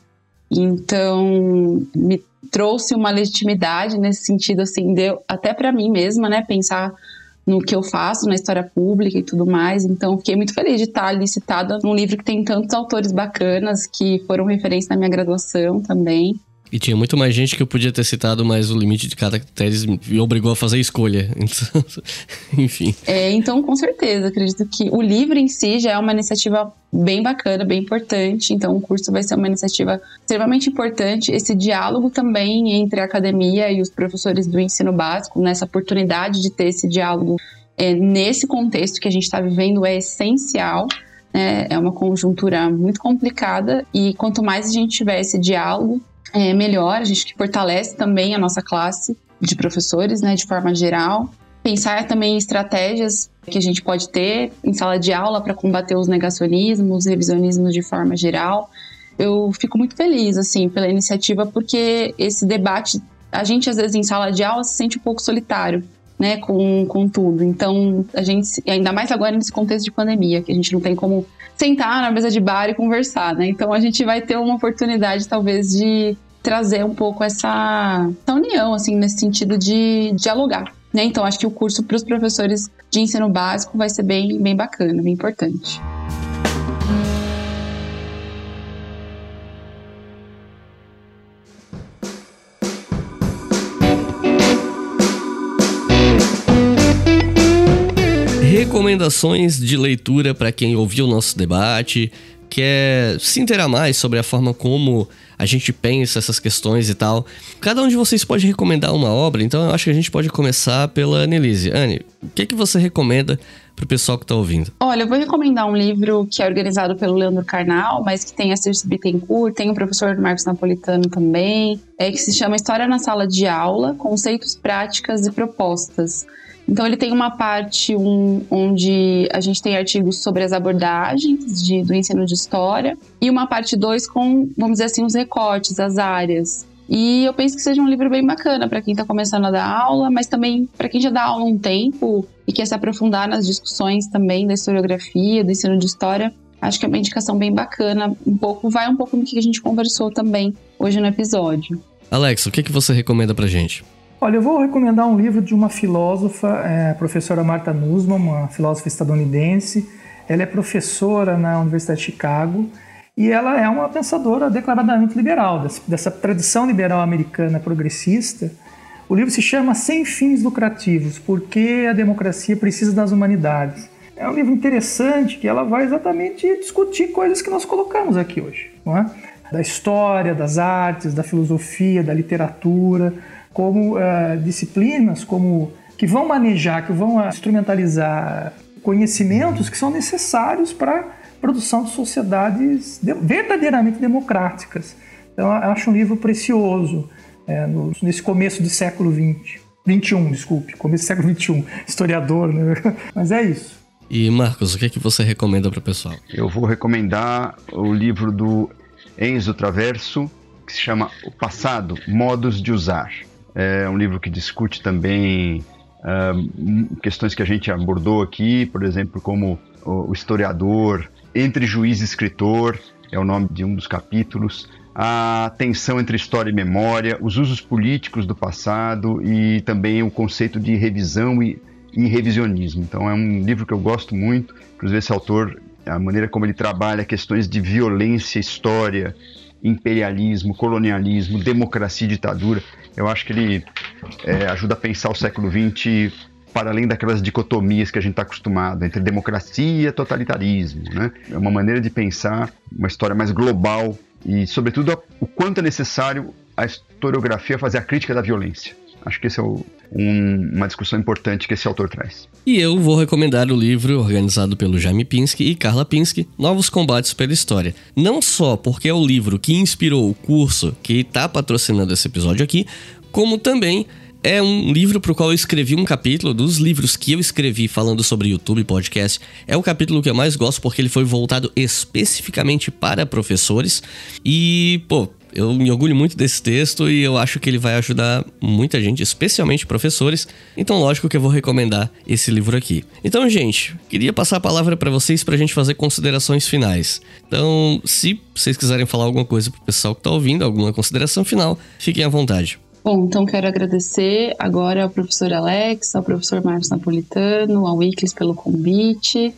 Então, me trouxe uma legitimidade nesse sentido, assim, deu até para mim mesma, né, pensar no que eu faço na história pública e tudo mais. Então, fiquei muito feliz de estar ali citada num livro que tem tantos autores bacanas que foram referência na minha graduação também. E tinha muito mais gente que eu podia ter citado, mas o limite de caracteres me obrigou a fazer escolha. Então, (laughs) enfim. É, então, com certeza, acredito que o livro em si já é uma iniciativa bem bacana, bem importante. Então, o curso vai ser uma iniciativa extremamente importante. Esse diálogo também entre a academia e os professores do ensino básico, nessa oportunidade de ter esse diálogo é, nesse contexto que a gente está vivendo, é essencial. É, é uma conjuntura muito complicada e quanto mais a gente tiver esse diálogo, é, melhor, a gente que fortalece também a nossa classe de professores, né, de forma geral. Pensar também em estratégias que a gente pode ter em sala de aula para combater os negacionismos, revisionismos de forma geral. Eu fico muito feliz, assim, pela iniciativa, porque esse debate, a gente às vezes em sala de aula se sente um pouco solitário, né, com, com tudo. Então, a gente, ainda mais agora nesse contexto de pandemia, que a gente não tem como sentar na mesa de bar e conversar, né? Então a gente vai ter uma oportunidade, talvez, de trazer um pouco essa, essa união, assim, nesse sentido de dialogar. Né? Então, acho que o curso para os professores de ensino básico vai ser bem, bem bacana, bem importante. Recomendações de leitura para quem ouviu o nosso debate, quer se inteirar mais sobre a forma como a gente pensa essas questões e tal. Cada um de vocês pode recomendar uma obra, então eu acho que a gente pode começar pela Annelise. Anne, o que, que você recomenda para o pessoal que está ouvindo? Olha, eu vou recomendar um livro que é organizado pelo Leandro Carnal, mas que tem a Circe Bittencourt, tem o professor Marcos Napolitano também, é, que se chama História na Sala de Aula, Conceitos, Práticas e Propostas. Então ele tem uma parte um, onde a gente tem artigos sobre as abordagens de, do ensino de história e uma parte 2 com, vamos dizer assim, os recortes, as áreas. E eu penso que seja um livro bem bacana para quem está começando a dar aula, mas também para quem já dá aula há um tempo e quer se aprofundar nas discussões também da historiografia, do ensino de história. Acho que é uma indicação bem bacana, um pouco vai um pouco no que a gente conversou também hoje no episódio. Alex, o que, que você recomenda para gente? Olha, eu vou recomendar um livro de uma filósofa, é, a professora Marta Nussbaum, uma filósofa estadunidense. Ela é professora na Universidade de Chicago e ela é uma pensadora declaradamente liberal, dessa tradição liberal americana progressista. O livro se chama Sem Fins Lucrativos, porque a democracia precisa das humanidades. É um livro interessante que ela vai exatamente discutir coisas que nós colocamos aqui hoje, não é? da história, das artes, da filosofia, da literatura, como uh, disciplinas como que vão manejar, que vão instrumentalizar conhecimentos que são necessários para a produção de sociedades de, verdadeiramente democráticas. Então, eu acho um livro precioso é, no, nesse começo do século XX. 21, desculpe, começo do século 21, historiador, né? (laughs) Mas é isso. E Marcos, o que é que você recomenda para o pessoal? Eu vou recomendar o livro do Enzo Traverso, que se chama O Passado, Modos de Usar. É um livro que discute também uh, questões que a gente abordou aqui, por exemplo, como o historiador, entre juiz e escritor, é o nome de um dos capítulos, a tensão entre história e memória, os usos políticos do passado e também o conceito de revisão e, e revisionismo. Então é um livro que eu gosto muito, inclusive esse autor, a maneira como ele trabalha questões de violência, história, imperialismo, colonialismo, democracia e ditadura. Eu acho que ele é, ajuda a pensar o século XX para além daquelas dicotomias que a gente está acostumado entre democracia e totalitarismo. Né? É uma maneira de pensar uma história mais global e, sobretudo, o quanto é necessário a historiografia fazer a crítica da violência. Acho que esse é o, um, uma discussão importante que esse autor traz. E eu vou recomendar o livro organizado pelo Jaime Pinsky e Carla Pinsky, Novos Combates pela História. Não só porque é o livro que inspirou o curso que está patrocinando esse episódio aqui, como também é um livro para o qual eu escrevi um capítulo. Dos livros que eu escrevi falando sobre YouTube podcast, é o capítulo que eu mais gosto porque ele foi voltado especificamente para professores. E, pô, eu me orgulho muito desse texto e eu acho que ele vai ajudar muita gente, especialmente professores. Então, lógico que eu vou recomendar esse livro aqui. Então, gente, queria passar a palavra para vocês para a gente fazer considerações finais. Então, se vocês quiserem falar alguma coisa pro pessoal que tá ouvindo, alguma consideração final, fiquem à vontade. Bom, então quero agradecer agora ao professor Alex, ao professor Marcos Napolitano, ao Wiklis pelo convite.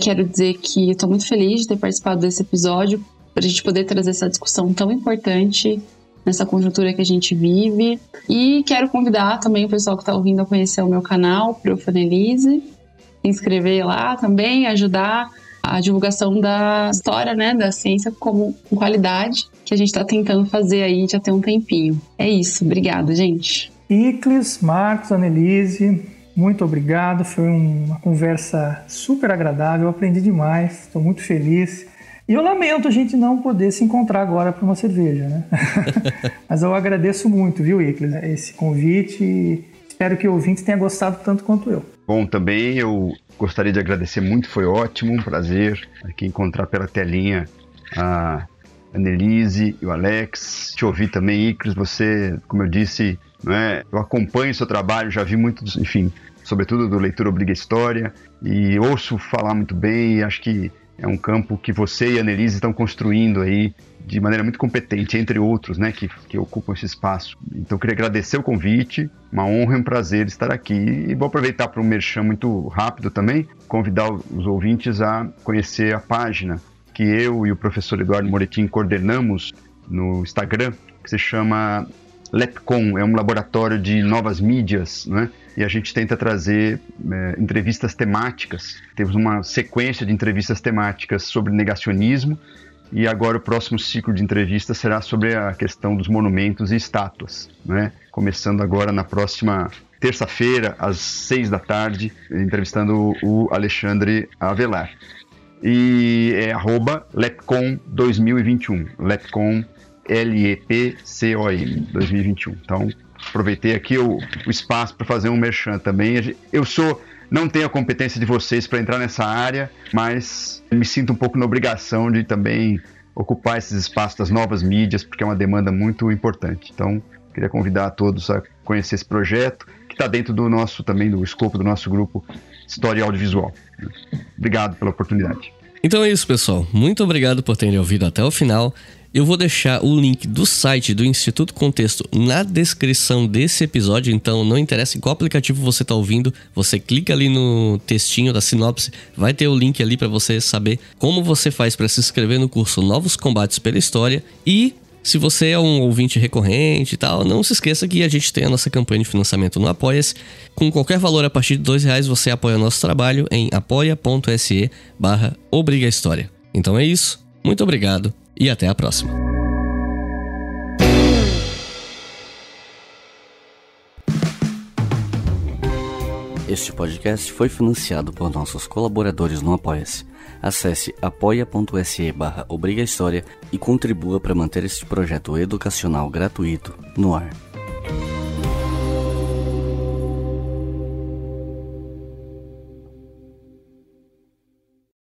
Quero dizer que estou muito feliz de ter participado desse episódio, para a gente poder trazer essa discussão tão importante nessa conjuntura que a gente vive. E quero convidar também o pessoal que está ouvindo a conhecer o meu canal, Profanelise, se inscrever lá também, ajudar a divulgação da história, né, da ciência como com qualidade que a gente está tentando fazer aí já tem um tempinho. É isso, obrigado, gente. Iclis, Marcos, Annelise, muito obrigado. Foi uma conversa super agradável, aprendi demais, estou muito feliz. E eu lamento a gente não poder se encontrar agora para uma cerveja, né? (laughs) Mas eu agradeço muito, viu, Iclis, esse convite e espero que o ouvinte tenha gostado tanto quanto eu. Bom, também eu gostaria de agradecer muito, foi ótimo, um prazer aqui encontrar pela telinha a Annelise e o Alex. Te ouvi também, Icris, você, como eu disse, não é, eu acompanho o seu trabalho, já vi muito, enfim, sobretudo do Leitura Obriga História, e ouço falar muito bem, e acho que é um campo que você e a Annelise estão construindo aí de maneira muito competente, entre outros, né, que, que ocupam esse espaço. Então, queria agradecer o convite, uma honra e um prazer estar aqui. E vou aproveitar para um merchan muito rápido também, convidar os ouvintes a conhecer a página que eu e o professor Eduardo Moretim coordenamos no Instagram, que se chama LepCon, é um laboratório de novas mídias, né? E a gente tenta trazer é, entrevistas temáticas. Temos uma sequência de entrevistas temáticas sobre negacionismo, e agora o próximo ciclo de entrevistas será sobre a questão dos monumentos e estátuas, né? Começando agora na próxima terça-feira, às seis da tarde, entrevistando o Alexandre Avelar e é arroba Lepcom 2021. Lepcom L-E-P-C-O-M 2021. Então, aproveitei aqui o, o espaço para fazer um merchan também. Eu sou, não tenho a competência de vocês para entrar nessa área, mas me sinto um pouco na obrigação de também ocupar esses espaços das novas mídias, porque é uma demanda muito importante. Então, queria convidar a todos a conhecer esse projeto, que está dentro do nosso também do escopo do nosso grupo História Audiovisual. Obrigado pela oportunidade. Então é isso, pessoal. Muito obrigado por terem ouvido até o final. Eu vou deixar o link do site do Instituto Contexto na descrição desse episódio, então não interessa em qual aplicativo você está ouvindo, você clica ali no textinho da sinopse, vai ter o link ali para você saber como você faz para se inscrever no curso Novos Combates pela História e se você é um ouvinte recorrente e tal, não se esqueça que a gente tem a nossa campanha de financiamento no Apoia-se. Com qualquer valor a partir de dois reais você apoia o nosso trabalho em apoia.se barra. Então é isso, muito obrigado e até a próxima. Este podcast foi financiado por nossos colaboradores no Apoia-se. Acesse apoia.se barra e contribua para manter este projeto educacional gratuito no ar.